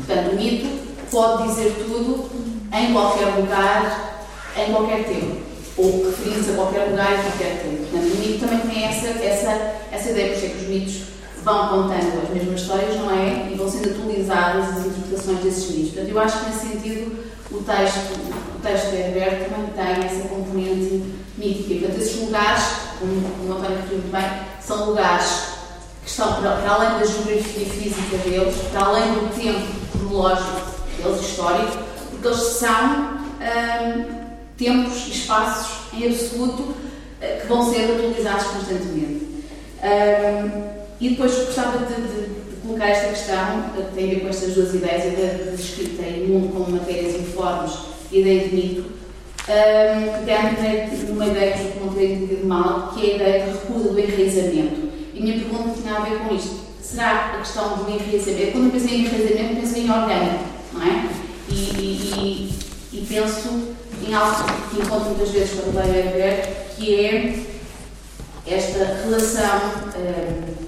Speaker 6: Portanto, o mito pode dizer tudo em qualquer lugar, em qualquer tempo, ou referir-se a qualquer lugar em qualquer tempo. Portanto, o mito também tem essa, essa, essa ideia, por isso é que os mitos vão contando as mesmas histórias, não é? E vão sendo atualizadas as interpretações desses mitos. Portanto, eu acho que nesse sentido o texto, o texto de Herbert também tem essa componente mítica. Portanto, esses lugares, como, como o António referiu muito bem, são lugares que estão para, para além da geografia física deles, para além do tempo cronológico deles, histórico, porque eles são hum, tempos e espaços em absoluto eh, que vão ser atualizados constantemente. Hum, e depois gostava de, de- de colocar esta questão, que tem a ver com estas duas ideias, a ideia de escrita e mundo como matérias informes e a ideia de mito, hum, que tem numa ideia que não tenho entendido mal, que é a ideia de recusa do enraizamento. E minha pergunta tinha a ver com isto. Será a questão do enraizamento? Quando eu penso em enraizamento, penso em orgânico, não é? E, e, e, e penso em algo que encontro muitas vezes quando leio a ver, que é esta relação eh,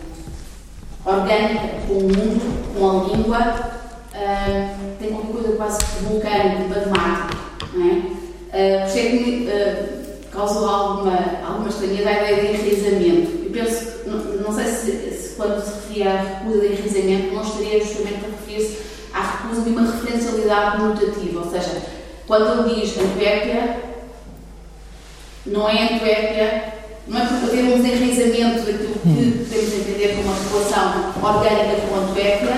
Speaker 6: orgânica com o mundo, com a língua, eh, tem qualquer coisa quase vulcânica, matemática, não é? Uh, por isso é que uh, causou alguma, alguma estranheza a ideia de enraizamento. Eu penso, não, não sei se, se, quando se referia à recusa de enraizamento, não estaria justamente a referir-se à recusa de uma referencialidade conotativa, ou seja, quando ele diz Antuérpia, não é Antuérpia, não é por ter um desenraizamento daquilo que hum. podemos entender como uma relação orgânica com Antuérpia,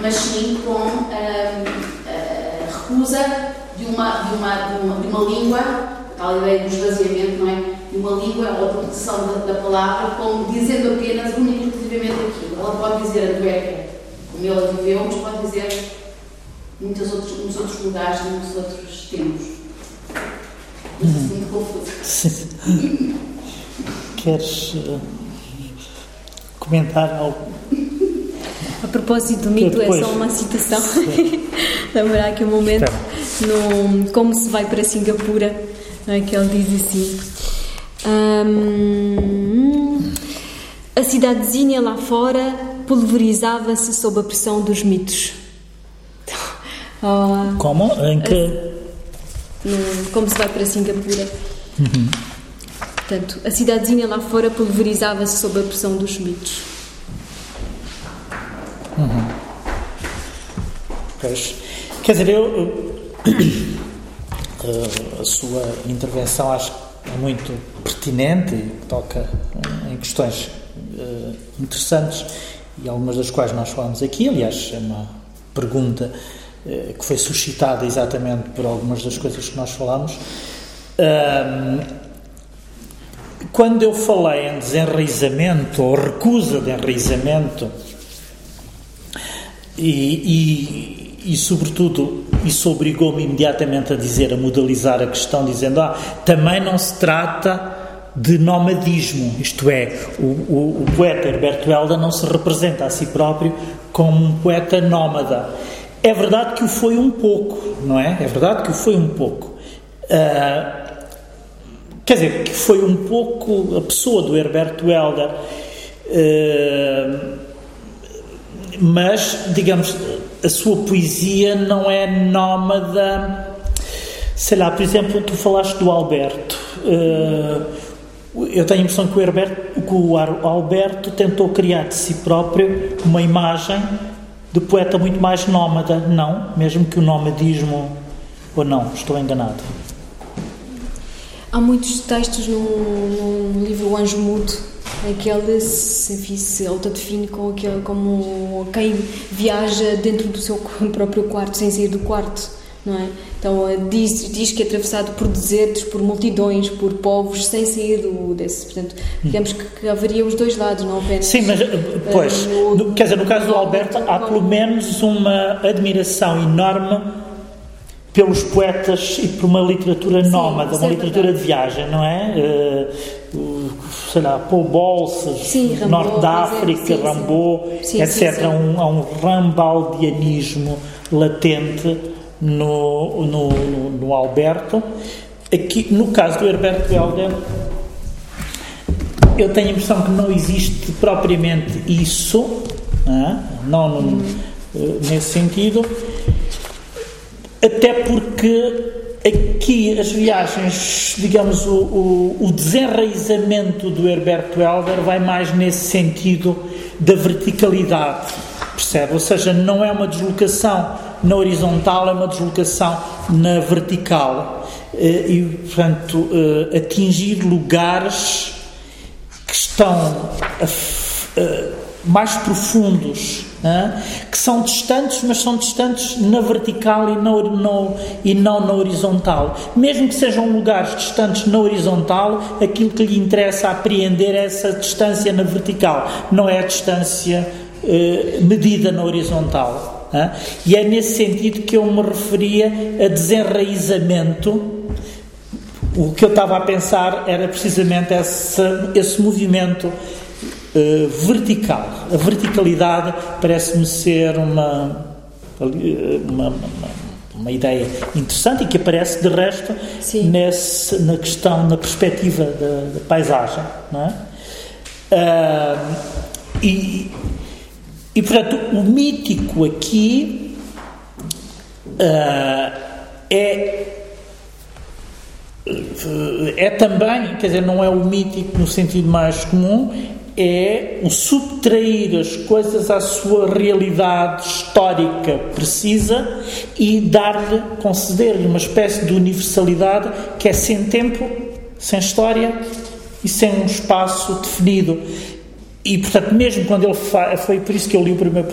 Speaker 6: mas sim com a recusa de uma, de uma, de uma, de uma língua, tal ideia do esvaziamento, não é? De uma língua ou a proteção da, da, palavra, como dizendo apenas única e exclusivamente aquilo. Ela pode dizer a Dueca, como ela viveu, mas pode dizer muitos outros, muitos outros lugares, muitos outros tempos. Isso é muito confuso.
Speaker 1: Queres uh, comentar algo?
Speaker 2: A propósito do mito, é só uma citação. Lembrar aqui um momento no Como se vai para Singapura, é, que ele diz assim. Um, a cidadezinha lá fora pulverizava-se sob a pressão dos mitos.
Speaker 1: Oh, Como? Em que?
Speaker 2: No, como se vai para Singapura. Uhum. Portanto, a cidadezinha lá fora pulverizava-se sob a pressão dos mitos.
Speaker 1: Uhum. Pois, quer dizer, eu, a sua intervenção acho que é muito pertinente e toca em questões eh, interessantes e algumas das quais nós falamos aqui. Aliás, é uma pergunta eh, que foi suscitada exatamente por algumas das coisas que nós falamos. Quando eu falei em desenraizamento ou recusa de enraizamento, e, e, e sobretudo, isso obrigou-me imediatamente a dizer, a modalizar a questão, dizendo: ah, também não se trata de nomadismo, isto é, o, o, o poeta Herberto Helder não se representa a si próprio como um poeta nómada. É verdade que o foi um pouco, não é? É verdade que o foi um pouco. Uh, quer dizer, que foi um pouco a pessoa do Herberto Helder. Uh, mas, digamos, a sua poesia não é nómada. Sei lá, por exemplo, tu falaste do Alberto. Eh, eu tenho a impressão que o, Herberto, que o Alberto tentou criar de si próprio uma imagem de poeta muito mais nómada. Não, mesmo que o nomadismo. Ou não, estou enganado.
Speaker 2: Há muitos textos no, no livro O Anjo Mudo em que ele se, enfim, se autodefine com aquele, como quem viaja dentro do seu próprio quarto, sem sair do quarto, não é? Então eh, diz, diz que é atravessado por desertos, por multidões, por povos, sem sair do, desse. Portanto, digamos que, que haveria os dois lados, não apenas.
Speaker 1: Sim, mas, eh, pois, uh, no, quer dizer, no caso do Alberto, há pelo menos uma admiração enorme pelos poetas e por uma literatura Sim, nómada, uma literatura de viagem, não é? Uh, sei lá, Paul Bolsas, Norte da África, sim, Rambo, sim. etc. Há um, um rambaldianismo latente no, no, no, no, Alberto. Aqui, no caso do Herberto Helder, eu tenho a impressão que não existe propriamente isso, não, é? não hum. nesse sentido até porque aqui as viagens, digamos, o, o, o, desenraizamento do Herberto Helder vai mais nesse sentido da verticalidade, percebe? Ou seja, não é uma deslocação na horizontal, é uma deslocação na vertical. Eh, e, portanto, eh, atingir lugares que estão mais profundos que são distantes, mas são distantes na vertical e, no, e não na horizontal. Mesmo que sejam lugares distantes na horizontal, aquilo que lhe interessa apreender é essa distância na vertical, não é a distância eh, medida na horizontal. E é nesse sentido que eu me referia a desenraizamento. O que eu estava a pensar era precisamente esse, esse movimento uh, vertical. A verticalidade parece-me ser uma, uma, uma, uma, ideia interessante e que aparece de resto nesse, na questão, na perspectiva da, da paisagem. É? Uh, e, e, portanto, o mítico aqui uh, é é também, quer dizer, não é o mítico no sentido mais comum, é o subtrair as coisas à sua realidade histórica precisa e dar-lhe, conceder-lhe uma espécie de universalidade que é sem tempo, sem história e sem um espaço definido. E, portanto, mesmo quando ele faz, foi por isso que eu li o primeiro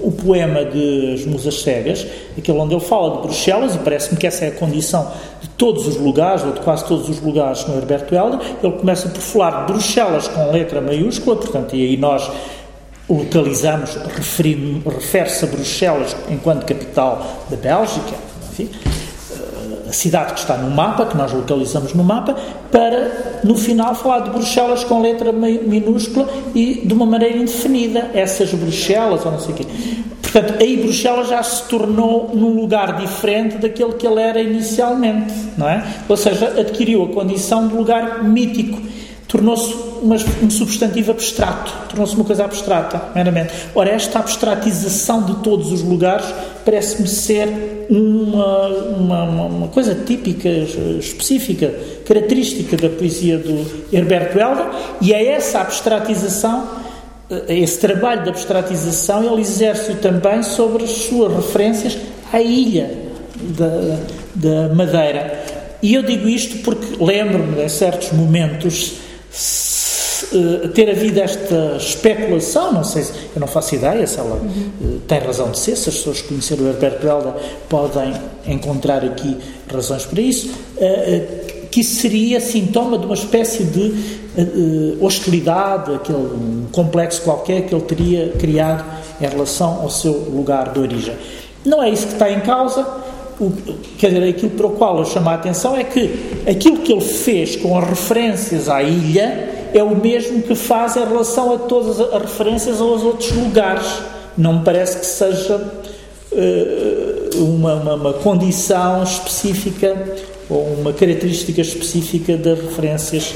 Speaker 1: o poema de As Musas Cegas, aquele onde ele fala de Bruxelas, e parece-me que essa é a condição de todos os lugares, ou de quase todos os lugares no Herberto Helder, ele começa por falar de Bruxelas com letra maiúscula, portanto, e aí nós localizamos, refere-se a Bruxelas enquanto capital da Bélgica, enfim, a cidade que está no mapa, que nós localizamos no mapa, para no final falar de Bruxelas com letra minúscula e de uma maneira indefinida, essas Bruxelas ou não sei o quê. Portanto, aí Bruxelas já se tornou num lugar diferente daquele que ele era inicialmente, não é? Ou seja, adquiriu a condição de lugar mítico, tornou-se um substantivo abstrato, tornou-se uma coisa abstrata, meramente. Ora, esta abstratização de todos os lugares parece-me ser uma, uma, uma, coisa típica, específica, característica da poesia do Herberto Helder, e é essa abstratização, esse trabalho de abstratização, ele exerce também sobre as suas referências à ilha da, da Madeira. E eu digo isto porque lembro-me, em certos momentos, uh, ter havido esta especulação, não sei, eu não faço ideia se ela uh, tem razão de ser, se as pessoas que conheceram o Herberto Helder podem encontrar aqui razões para isso, uh, que isso seria sintoma de uma espécie de hostilidade, aquele um complexo qualquer que ele teria criado em relação ao seu lugar de origem. Não é isso que está em causa, o, quer dizer, aquilo para o qual eu chamo a atenção é que aquilo que ele fez com as referências à ilha é o mesmo que faz em relação a todas as referências aos outros lugares. Não me parece que seja uh, uma, uma, uma, condição específica ou uma característica específica das referências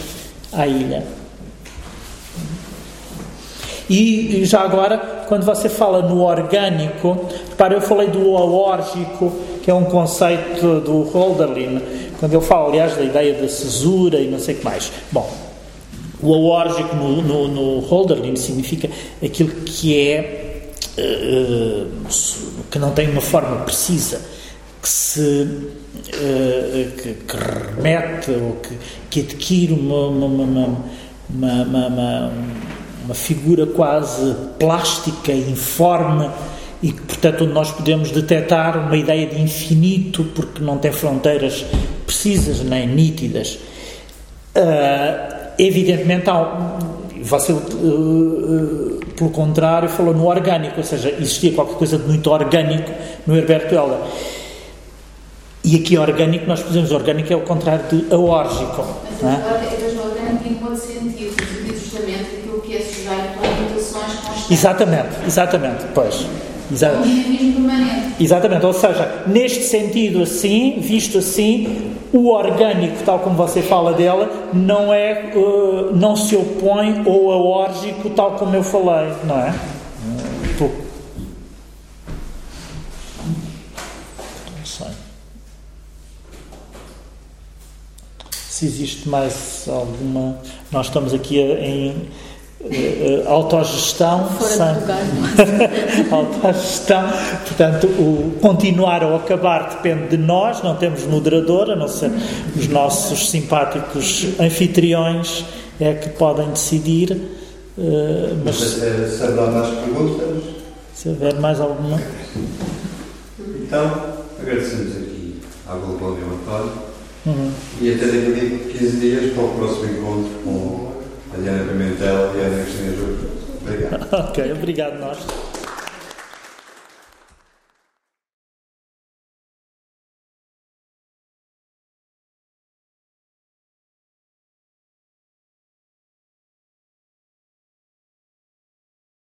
Speaker 1: à ilha. E, já agora, quando você fala no orgânico, repara, eu falei do aórgico, que é um conceito do Holderlin, quando ele fala, aliás, da ideia da cesura e não sei o que mais. Bom, o aórgico no, no, no Holderlin significa aquilo que é uh, que não tem uma forma precisa, que se uh, que, que, remete ou que, que adquire uma, uma, uma, uma, uma figura quase plástica, informe e que, portanto, onde nós podemos detectar uma ideia de infinito porque não tem fronteiras precisas nem nítidas. Uh, evidentemente, há, você, uh, uh, pelo contrário, falou no orgânico, ou seja, existia qualquer coisa de muito orgânico no Herberto Helder. E aqui orgânico, nós fazemos orgânico é o contrário de aórgico.
Speaker 6: Mas é? o orgânico em quanto sentido justamente aquilo que é sujeito a mutações constantes.
Speaker 1: Exatamente, exatamente, pois.
Speaker 6: Exatamente.
Speaker 1: Exatamente, ou seja, neste sentido assim, visto assim, o orgânico, tal como você fala dela, não é, uh, não se opõe ao aórgico, tal como eu falei, não é? Não sei. Se existe mais alguma. Nós estamos aqui em uh, autogestão.
Speaker 2: Fora sem...
Speaker 1: autogestão. Portanto, o continuar ou acabar depende de nós, não temos moderador, a não ser os nossos simpáticos anfitriões é que podem decidir. Uh, mas
Speaker 7: se, haverá mais perguntas.
Speaker 1: Se houver mais alguma.
Speaker 7: Então, agradecemos aqui à Global e ao António. Uhum. E até daqui a 15 dias para o próximo encontro com Diana Pimentel e a Ana Cristina Júlio. Obrigado.
Speaker 1: ok, obrigado nós.